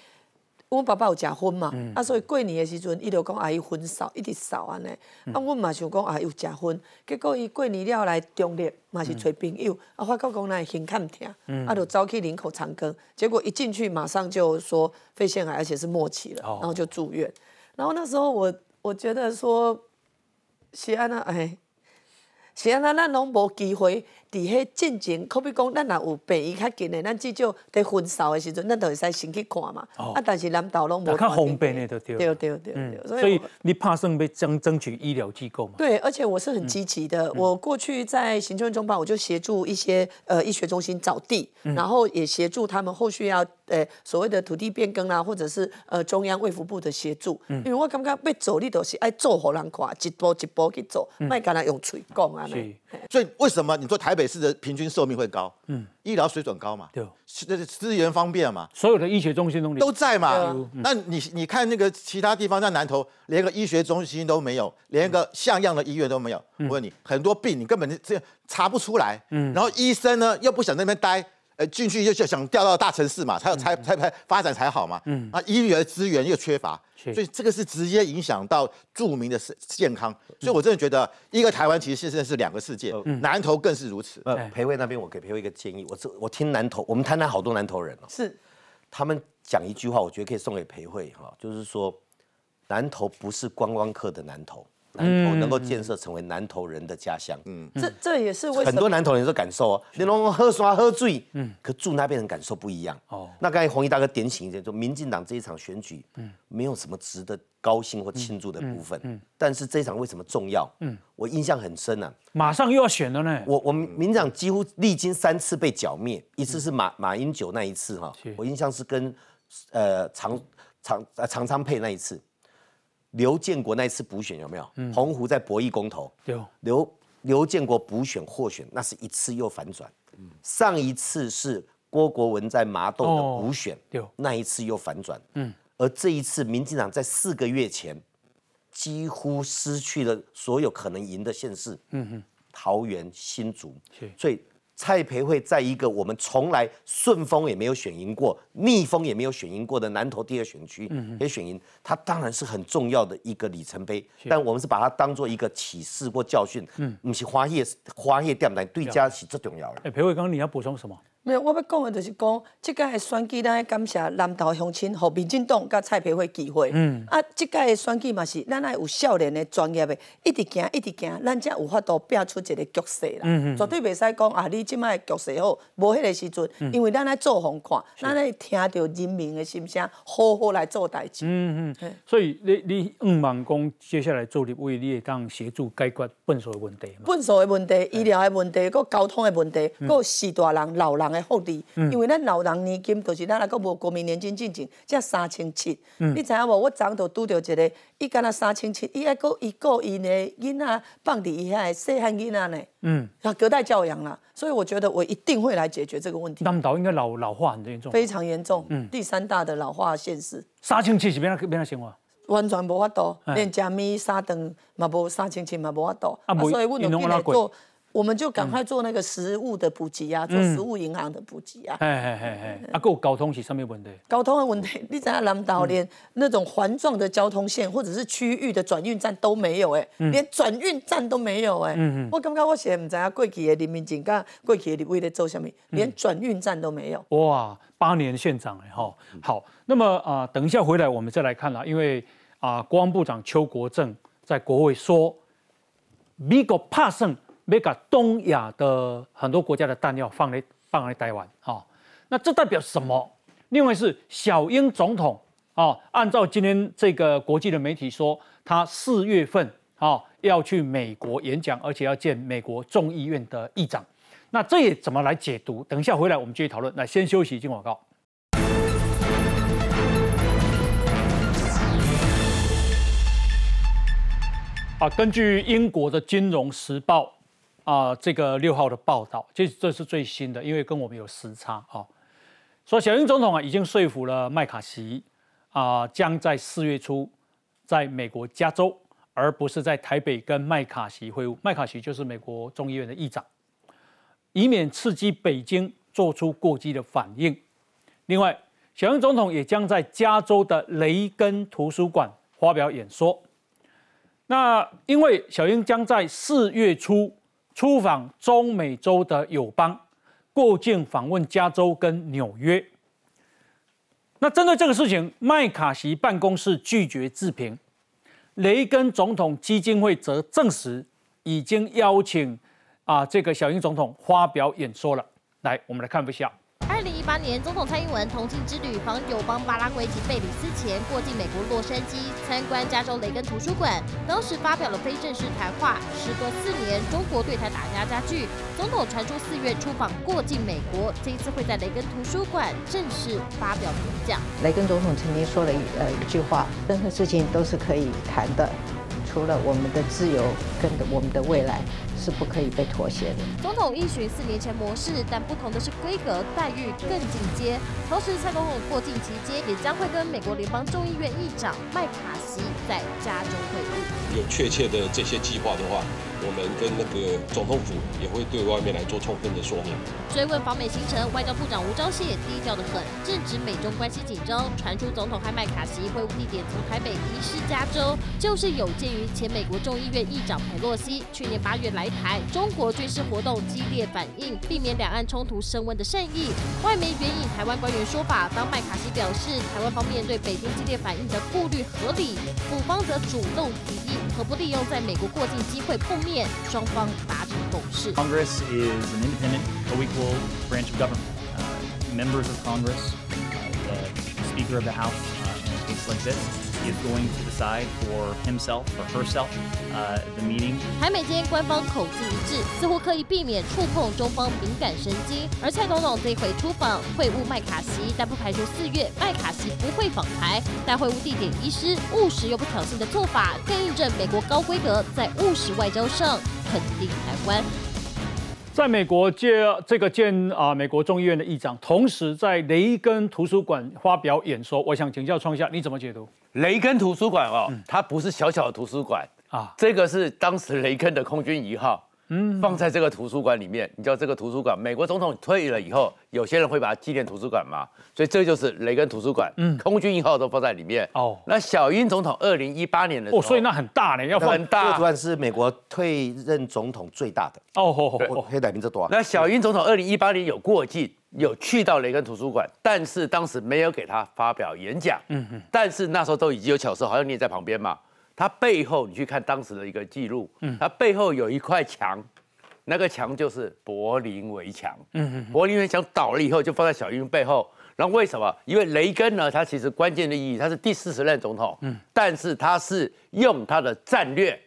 我爸爸有食薰嘛，啊，所以过年的时阵，伊就讲阿姨薰扫，一直扫安尼。啊，阮嘛想讲啊，有食薰，结果伊过年了来中立，嘛是找朋友，啊，发觉讲那胸坎疼，啊，就走去林口长庚，结果一进去马上就说肺腺癌，而且是末期了，然后就住院。然后那时候我我觉得说，西安那哎。是啊，咱咱拢无机会伫迄进前，可比讲咱若有病医较近的，咱至少伫分扫的时阵，咱都会使先去看嘛。哦啊，但是南岛拢无。较方便的就对。对对对对。所以你怕算要争争取医疗机构嘛？对，而且我是很积极的。我过去在行政中办，我就协助一些呃医学中心找地，然后也协助他们后续要呃所谓的土地变更啊，或者是呃中央卫福部的协助。嗯因为我感觉要做，你都是爱做互人看，一步一步去做，莫干那用嘴讲啊。所以为什么你说台北市的平均寿命会高？嗯，医疗水准高嘛？对，资资源方便嘛？所有的医学中心都都在嘛？那你你看那个其他地方在南投，连个医学中心都没有，连个像样的医院都没有。我问你，很多病你根本这查不出来。嗯，然后医生呢又不想在那边待。呃，进去就就想调到大城市嘛，才有才才才发展才好嘛。嗯，啊，医疗资源又缺乏，所以这个是直接影响到著名的健康。所以我真的觉得，一个台湾其实现在是两个世界，南投更是如此。呃，培慧那边我给培慧一个建议，我这我听南投，我们台南好多南投人哦，是，他们讲一句话，我觉得可以送给培慧哈，就是说，南投不是观光客的南投。南投能够建设成为南投人的家乡，嗯，这这也是为很多南投人的感受哦。你拢喝刷喝醉，嗯，可住那边人感受不一样。哦。那刚才红衣大哥点醒一点，就民进党这一场选举，嗯，没有什么值得高兴或庆祝的部分，嗯，但是这一场为什么重要？嗯，我印象很深啊，马上又要选了呢。我我们民进党几乎历经三次被剿灭，一次是马马英九那一次哈，我印象是跟呃长长呃长昌配那一次。刘建国那一次补选有没有？澎湖在博弈公投，刘刘建国补选获选，那是一次又反转。上一次是郭国文在麻豆的补选，那一次又反转。嗯，而这一次民进党在四个月前几乎失去了所有可能赢的县市，嗯哼，桃园新竹，所以。蔡培慧在一个我们从来顺风也没有选赢过、逆风也没有选赢过的南投第二选区也选赢，它当然是很重要的一个里程碑。但我们是把它当做一个启示或教训，嗯，不是花叶花叶掉来对家是最重要的。哎，培慧，刚刚你要补充什么？没有，我要讲的就是讲，即届的选举，咱要感谢南投乡亲和民进党甲蔡培慧机会。嗯。啊，这届的选举嘛是，咱爱有少年的专业的，一直行，一直行，咱才有法度变出一个局势啦。嗯嗯。绝对袂使讲啊，你即摆局势好，无迄个时阵，因为咱爱做红看，咱爱听着人民的心声，好好来做代志。嗯嗯。所以你你五万讲接下来做立委，你会当协助解决粪扫的问题粪扫的问题、医疗的问题、个交通的问题、个四大人、老人。的福利，因为咱老人年金就是咱那个无国民年金进境，才三千七。你知影无？我昨就拄着一个，伊干那三千七，伊还个一个因的囡仔放伫伊遐细汉囡仔呢。嗯，要隔代教养啦，所以我觉得我一定会来解决这个问题。南岛应该老老化很严重，非常严重。嗯，第三大的老化现实。三千七是变哪变哪生活？完全无法度，连食米三顿嘛无三千七嘛无法度。啊，所以阮就来做。我们就赶快做那个食物的补给啊，做食物银行的补给啊。哎哎哎哎，啊，够交通是什么问题？交通的问题，你在南岛连那种环状的交通线或者是区域的转运站都没有哎，连转运站都没有哎。嗯嗯。我刚刚我写唔知啊，过去的人民警跟过去的立委在做什么？连转运站都没有。哇，八年县长哎哈。好，那么啊，等一下回来我们再来看了，因为啊，国防部长邱国正在国会说，美国怕胜。没把东亚的很多国家的弹药放在放在台湾，哈，那这代表什么？另外是小英总统，啊，按照今天这个国际的媒体说，他四月份啊要去美国演讲，而且要见美国众议院的议长，那这也怎么来解读？等一下回来我们继续讨论。那先休息，进广告。啊，根据英国的《金融时报》。啊，这个六号的报道，这这是最新的，因为跟我们有时差啊。说小英总统啊，已经说服了麦卡锡啊，将在四月初在美国加州，而不是在台北跟麦卡锡会晤。麦卡锡就是美国众议院的议长，以免刺激北京做出过激的反应。另外，小英总统也将在加州的雷根图书馆发表演说。那因为小英将在四月初出访中美洲的友邦，过境访问加州跟纽约。那针对这个事情，麦卡锡办公室拒绝置评，雷根总统基金会则证实已经邀请啊这个小英总统发表演说了。来，我们来看一下。八年，总统蔡英文同庆之旅访友邦巴拉圭及贝里斯前，过境美国洛杉矶参观加州雷根图书馆，当时发表了非正式谈话。时隔四年，中国对台打压加剧，总统传出四月出访过境美国，这一次会在雷根图书馆正式发表演讲。雷根总统曾经说了一呃一句话：任何事情都是可以谈的，除了我们的自由跟我们的未来。是不可以被妥协的。总统一循四年前模式，但不同的是规格待遇更进阶。同时，蔡总统过境期间也将会跟美国联邦众议院议长麦卡锡在加州会晤。有确切的这些计划的话。我们跟那个总统府也会对外面来做充分的说明。追问访美行程，外交部长吴钊燮低调的很，正值美中关系紧张，传出总统和麦卡锡会晤地点从台北移师加州，就是有鉴于前美国众议院议长佩洛西去年八月来台，中国军事活动激烈反应，避免两岸冲突升温的善意。外媒援引台湾官员说法，当麦卡锡表示台湾方面对北京激烈反应的顾虑合理，府方则主动提 议何不利用在美国过境机会碰面。双方达成共识。Congress is an independent, co-equal branch of government. Uh, members of Congress, uh, the Speaker of the House, uh, in a case like this. Is going to decide for himself or herself the meeting. 台美间官方口径一致，似乎可以避免触碰中方敏感神经。而蔡总统这回出访会晤麦卡锡，但不排除四月麦卡锡不会访台。但会晤地点遗失，务实又不挑衅的做法，更印证美国高规格在务实外交上肯定台湾。在美国接这个见啊美国众议院的议长，同时在雷根图书馆发表演说。我想请教创下，你怎么解读？雷根图书馆哦，它不是小小的图书馆啊，这个是当时雷根的空军一号。嗯，放在这个图书馆里面，你知道这个图书馆，美国总统退了以后，有些人会把它纪念图书馆嘛，所以这就是雷根图书馆。嗯，空军一号都放在里面。哦，那小英总统二零一八年的时候，哦，所以那很大呢，要很大。这个图案是美国退任总统最大的。哦吼吼，黑带名字多。那小英总统二零一八年有过境，有去到雷根图书馆，但是当时没有给他发表演讲。嗯嗯，但是那时候都已经有巧思，好像你也在旁边嘛。它背后，你去看当时的一个记录，嗯，它背后有一块墙，那个墙就是柏林围墙，嗯嗯，柏林围墙倒了以后，就放在小英背后。然后为什么？因为雷根呢，他其实关键的意义，他是第四十任总统，嗯，但是他是用他的战略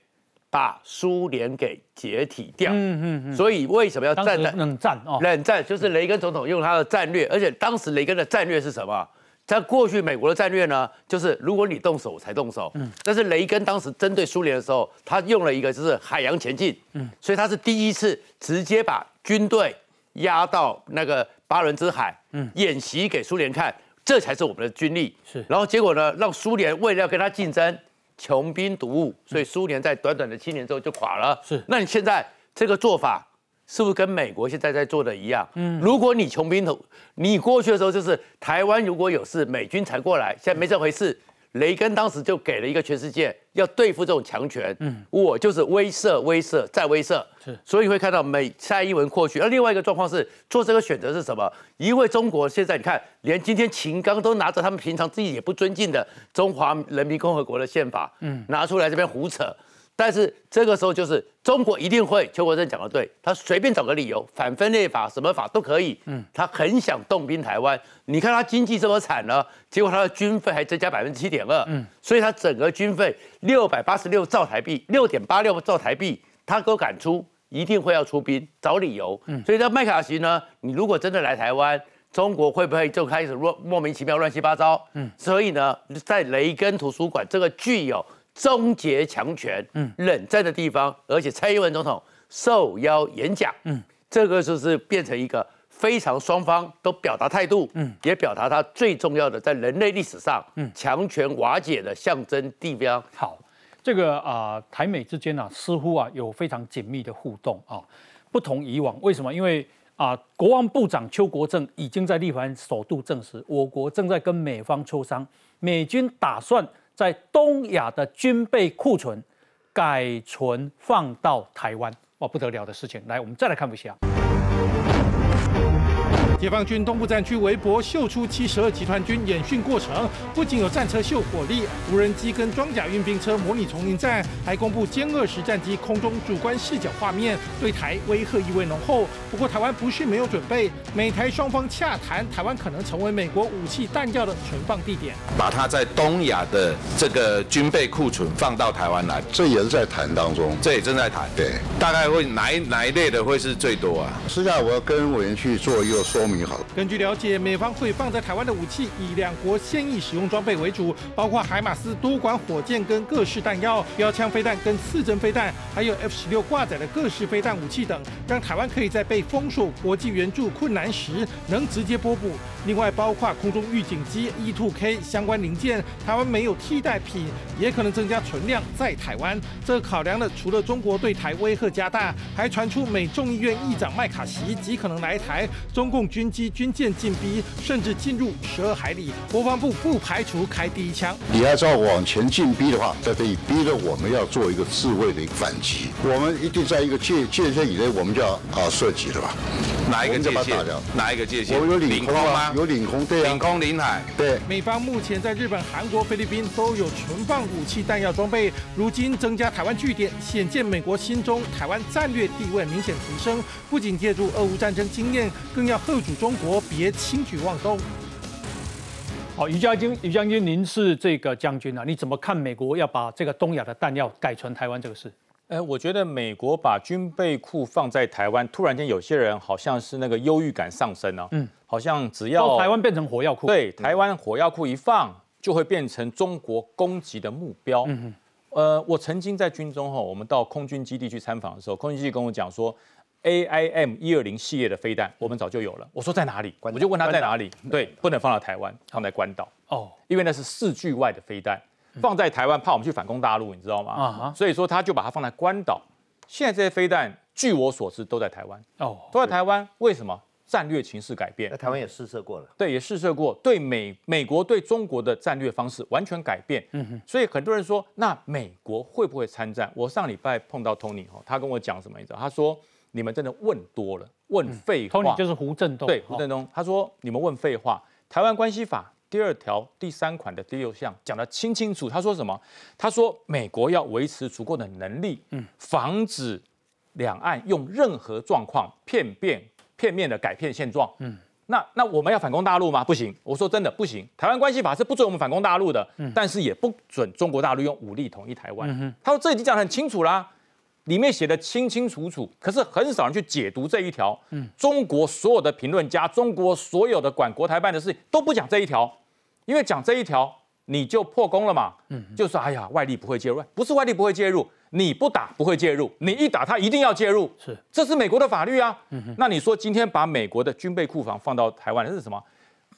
把苏联给解体掉，嗯嗯嗯，所以为什么要战？冷战哦，冷战就是雷根总统用他的战略，而且当时雷根的战略是什么？在过去，美国的战略呢，就是如果你动手才动手。嗯。但是雷根当时针对苏联的时候，他用了一个就是海洋前进。嗯。所以他是第一次直接把军队压到那个巴伦支海，嗯，演习给苏联看，这才是我们的军力。是。然后结果呢，让苏联为了要跟他竞争，穷兵黩武，所以苏联在短短的七年之后就垮了。是。那你现在这个做法？是不是跟美国现在在做的一样？嗯，如果你穷兵黩，你过去的时候就是台湾如果有事，美军才过来，现在没这回事。雷根当时就给了一个全世界要对付这种强权，嗯，我就是威慑、威慑再威慑，是。所以会看到美蔡英文过去，而另外一个状况是做这个选择是什么？因为中国现在你看，连今天秦刚都拿着他们平常自己也不尊敬的中华人民共和国的宪法，嗯，拿出来这边胡扯。但是这个时候就是中国一定会，邱国正讲的对，他随便找个理由，反分裂法什么法都可以。嗯，他很想动兵台湾。你看他经济这么惨呢，结果他的军费还增加百分之七点二。嗯，所以他整个军费六百八十六兆台币，六点八六兆台币，他都敢出，一定会要出兵，找理由。嗯，所以在麦卡锡呢，你如果真的来台湾，中国会不会就开始乱莫名其妙乱七八糟？嗯，所以呢，在雷根图书馆这个具有。终结强权，嗯，冷战的地方，而且蔡英文总统受邀演讲，嗯，这个就是变成一个非常双方都表达态度，嗯，也表达他最重要的在人类历史上，嗯，强权瓦解的象征地标。好，这个啊，台美之间啊，似乎啊有非常紧密的互动啊，不同以往，为什么？因为啊，国防部长邱国正已经在立法院首度证实，我国正在跟美方磋商，美军打算在东亚的军备库存改存放到台湾，哇，不得了的事情！来，我们再来看一下。解放军东部战区微博秀出七十二集团军演训过程，不仅有战车秀火力、无人机跟装甲运兵车模拟丛林战，还公布歼二十战机空中主观视角画面，对台威吓意味浓厚。不过台湾不是没有准备，美台双方洽谈，台湾可能成为美国武器弹药的存放地点，把它在东亚的这个军备库存放到台湾来，这也是在谈当中，这也正在谈。对，大概会哪一哪一类的会是最多啊？私下我要跟委员去做一个说。根据了解，美方会放在台湾的武器以两国现役使用装备为主，包括海马斯多管火箭跟各式弹药、标枪飞弹跟刺针飞弹，还有 F 十六挂载的各式飞弹武器等，让台湾可以在被封锁、国际援助困难时能直接拨补。另外，包括空中预警机 E2K 相关零件，台湾没有替代品，也可能增加存量在台湾。这考量的除了中国对台威吓加大，还传出美众议院议长麦卡锡极可能来台，中共军机、军舰进逼，甚至进入十二海里。国防部不排除开第一枪。你要照往前进逼的话，这可以逼着我们要做一个自卫的一个反击。我们一定在一个界界限以内，我们就要啊射击了吧？哪一个界限？哪一个界限？我们有领空吗？有领空，对啊。领空、领海，对。美方目前在日本、韩国、菲律宾都有存放武器弹药装备，如今增加台湾据点，显见美国心中台湾战略地位明显提升。不仅借助俄乌战争经验，更要贺阻中国别轻举妄动。好，于将军，于将军，您是这个将军啊？你怎么看美国要把这个东亚的弹药改存台湾这个事？呃，我觉得美国把军备库放在台湾，突然间有些人好像是那个忧郁感上升了，嗯，好像只要台湾变成火药库，对，台湾火药库一放，就会变成中国攻击的目标。嗯哼，呃，我曾经在军中哈，我们到空军基地去参访的时候，空军基地跟我讲说，A I M 一二零系列的飞弹，我们早就有了。我说在哪里？我就问他在哪里？对，不能放到台湾，放在关岛。哦，因为那是四距外的飞弹。放在台湾，怕我们去反攻大陆，你知道吗？啊所以说他就把它放在关岛。现在这些飞弹，据我所知都在台湾。哦，都在台湾，为什么？战略情势改变。那台湾也试射过了。对，也试射过。对美美国对中国的战略方式完全改变。嗯哼。所以很多人说，那美国会不会参战？我上礼拜碰到 Tony 哈，他跟我讲什么？你知道？他说你们真的问多了，问废话。Tony 就是胡振东。对，胡振东。他说你们问废话。台湾关系法。第二条第三款的第六项讲得清清楚，他说什么？他说美国要维持足够的能力，嗯，防止两岸用任何状况片面片面的改变现状，嗯，那那我们要反攻大陆吗？不行，我说真的不行。台湾关系法是不准我们反攻大陆的，嗯，但是也不准中国大陆用武力统一台湾。他说这已经讲得很清楚啦，里面写的清清楚楚，可是很少人去解读这一条。嗯，中国所有的评论家，中国所有的管国台办的事情都不讲这一条。因为讲这一条，你就破功了嘛。嗯，就说哎呀，外力不会介入，不是外力不会介入，你不打不会介入，你一打他一定要介入。是，这是美国的法律啊。嗯哼，那你说今天把美国的军备库房放到台湾，这是什么？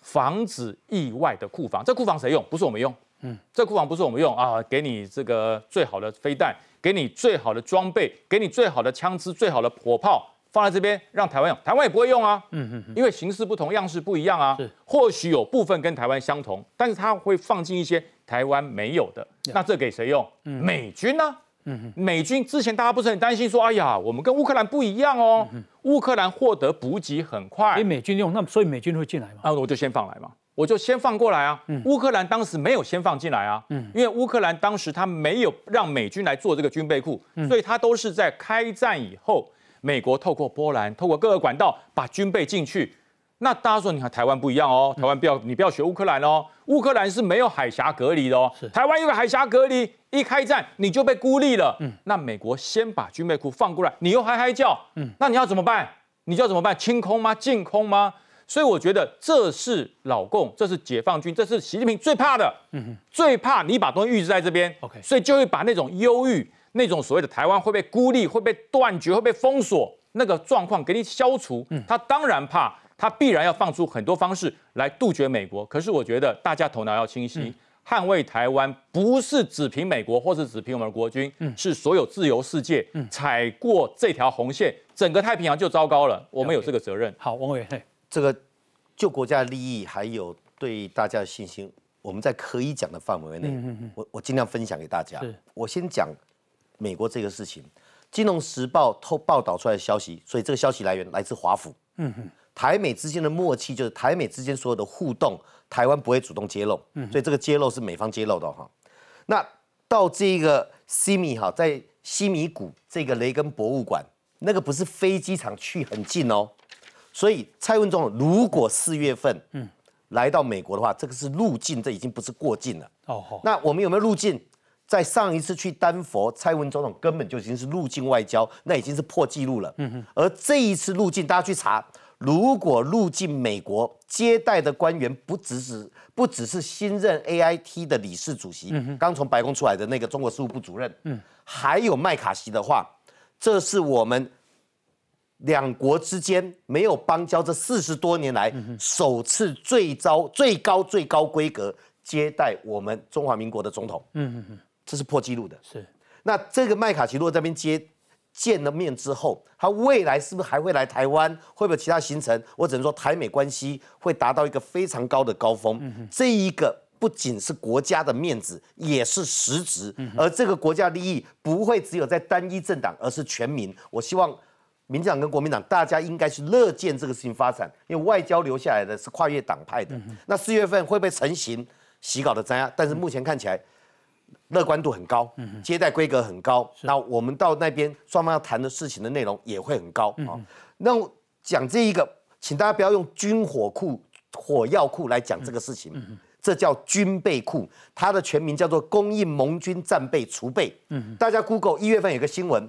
防止意外的库房。这库房谁用？不是我们用。嗯，这库房不是我们用啊，给你这个最好的飞弹，给你最好的装备，给你最好的枪支，最好的火炮。放在这边让台湾用，台湾也不会用啊，嗯嗯，因为形式不同，样式不一样啊，是，或许有部分跟台湾相同，但是它会放进一些台湾没有的，那这给谁用？美军呢？嗯美军之前大家不是很担心说，哎呀，我们跟乌克兰不一样哦，乌克兰获得补给很快，给美军用，那所以美军会进来吗？那我就先放来嘛，我就先放过来啊，乌克兰当时没有先放进来啊，嗯，因为乌克兰当时他没有让美军来做这个军备库，所以他都是在开战以后。美国透过波兰，透过各个管道把军备进去。那大家说，你看台湾不一样哦，台湾不要你不要学乌克兰哦，乌克兰是没有海峡隔离的哦。台湾有个海峡隔离，一开战你就被孤立了。嗯，那美国先把军备库放过来，你又嗨嗨叫，嗯，那你要怎么办？你要怎么办？清空吗？净空吗？所以我觉得这是老共，这是解放军，这是习近平最怕的。嗯，最怕你把东西预置在这边。OK，所以就会把那种忧郁。那种所谓的台湾会被孤立、会被断绝、会被封锁那个状况给你消除，他当然怕，他必然要放出很多方式来杜绝美国。可是我觉得大家头脑要清晰，捍卫台湾不是只凭美国或是只凭我们的国军，是所有自由世界踩过这条红线。整个太平洋就糟糕了。我们有这个责任。好，王伟，这个就国家的利益还有对大家的信心，我们在可以讲的范围内，我我尽量分享给大家。我先讲美国这个事情，《金融时报》透报道出来的消息，所以这个消息来源来自华府。嗯哼。台美之间的默契就是台美之间所有的互动，台湾不会主动揭露，所以这个揭露是美方揭露的哈。那到这个西米哈，在西米谷这个雷根博物馆，那个不是飞机场去很近哦，所以蔡文总如果四月份嗯来到美国的话，这个是入境，这已经不是过境了。哦，那我们有没有入境？在上一次去丹佛，蔡文总统根本就已经是入境外交，那已经是破纪录了。嗯哼，而这一次入境，大家去查。如果入境美国接待的官员不只是不只是新任 A I T 的理事主席，刚从白宫出来的那个中国事务部主任，嗯，还有麦卡锡的话，这是我们两国之间没有邦交这四十多年来首次最高最高最高规格接待我们中华民国的总统，嗯嗯嗯，这是破纪录的。是，那这个麦卡锡如果这边接。见了面之后，他未来是不是还会来台湾？会不会其他行程？我只能说，台美关系会达到一个非常高的高峰。这一个不仅是国家的面子，也是实质。而这个国家利益不会只有在单一政党，而是全民。我希望民进党跟国民党大家应该是乐见这个事情发展，因为外交留下来的是跨越党派的。那四月份会不会成型？洗稿的灾压，但是目前看起来。乐观度很高，接待规格很高，那我们到那边双方要谈的事情的内容也会很高啊。那讲这一个，请大家不要用军火库、火药库来讲这个事情，这叫军备库，它的全名叫做供应盟军战备储备。大家 Google 一月份有个新闻，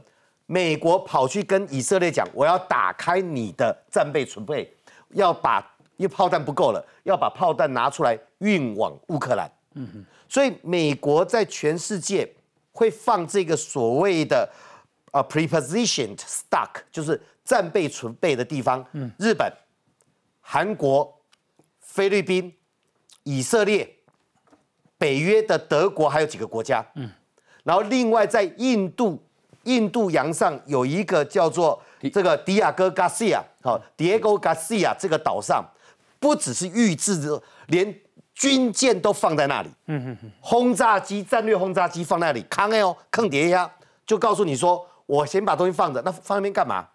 美国跑去跟以色列讲，我要打开你的战备储备，要把因为炮弹不够了，要把炮弹拿出来运往乌克兰。所以美国在全世界会放这个所谓的啊 prepositioned stock，就是战备储备的地方。嗯，日本、韩国、菲律宾、以色列、北约的德国还有几个国家。嗯，然后另外在印度印度洋上有一个叫做这个迪亚哥·加西亚，好，Diego Garcia 这个岛上，不只是预制，连。军舰都放在那里，轰炸机、战略轰炸机放那里，扛哎哦，坑叠压，就告诉你说，我先把东西放着，那放那边干嘛？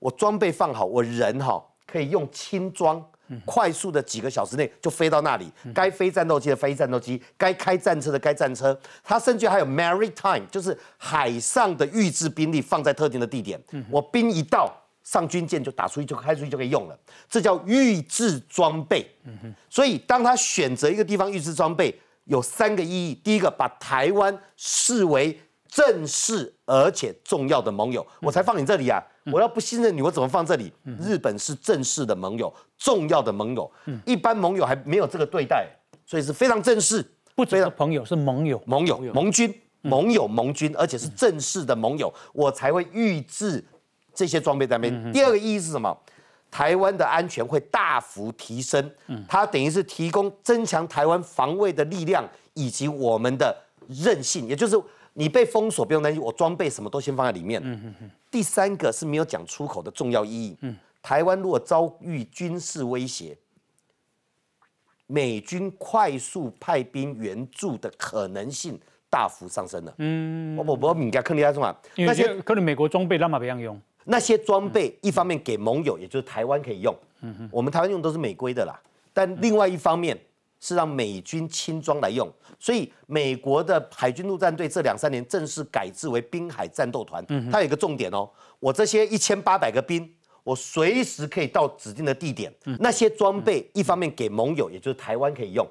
我装备放好，我人哈可以用轻装，快速的几个小时内就飞到那里。该飞战斗机的飞战斗机，该开战车的开战车。它甚至还有 maritime，就是海上的预制兵力放在特定的地点。我兵一到。上军舰就打出去就开出去就可以用了，这叫预制装备。所以当他选择一个地方预制装备，有三个意义：第一个，把台湾视为正式而且重要的盟友，我才放你这里啊！我要不信任你，我怎么放这里？日本是正式的盟友，重要的盟友，一般盟友还没有这个对待，所以是非常正式。不只是朋友，是盟友，盟友，盟军，盟友，盟军，而且是正式的盟友，我才会预置。这些装备在那边。第二个意义是什么？台湾的安全会大幅提升，它等于是提供增强台湾防卫的力量以及我们的韧性。也就是你被封锁不用担心，我装备什么都先放在里面。第三个是没有讲出口的重要意义。台湾如果遭遇军事威胁，美军快速派兵援助的可能性大幅上升了。嗯？那些可能美国装备那么不样用。那些装备一方面给盟友，也就是台湾可以用，我们台湾用都是美规的啦。但另外一方面是让美军轻装来用，所以美国的海军陆战队这两三年正式改制为滨海战斗团。它有一个重点哦，我这些一千八百个兵，我随时可以到指定的地点。那些装备一方面给盟友，也就是台湾可以用，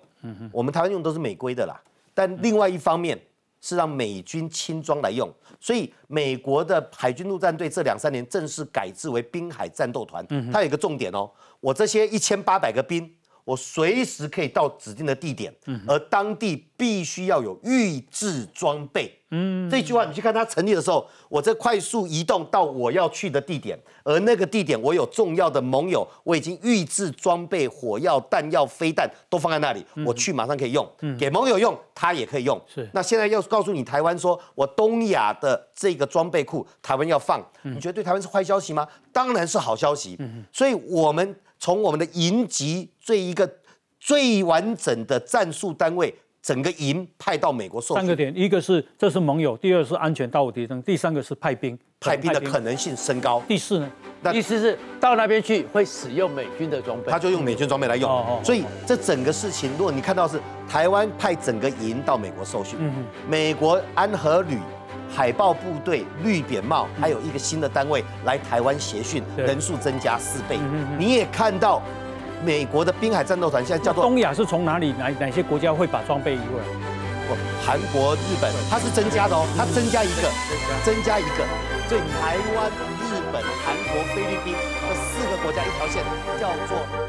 我们台湾用都是美规的啦。但另外一方面。是让美军轻装来用，所以美国的海军陆战队这两三年正式改制为滨海战斗团。它有一个重点哦，我这些一千八百个兵，我随时可以到指定的地点，而当地必须要有预制装备。嗯，这句话你去看它成立的时候，我在快速移动到我要去的地点，而那个地点我有重要的盟友，我已经预制装备火药、弹药、飞弹都放在那里，我去马上可以用，给盟友用，他也可以用。是，那现在要告诉你台湾，说我东亚的这个装备库，台湾要放，你觉得对台湾是坏消息吗？当然是好消息。所以我们从我们的营级最一个最完整的战术单位。整个营派到美国受三个点，一个是这是盟友，第二是安全大无敌争，第三个是派兵，派兵的可能性升高。第四呢？意思是到那边去会使用美军的装备，他就用美军装备来用。所以这整个事情，如果你看到是台湾派整个营到美国受训，美国安和旅、海豹部队、绿扁帽，还有一个新的单位来台湾协训，人数增加四倍。你也看到。美国的滨海战斗团现在叫做东亚是从哪里哪哪些国家会把装备移过来？不，韩国、日本，它是增加的哦，它增加一个，增加一个，所以台湾、日本、韩国、菲律宾这四个国家一条线叫做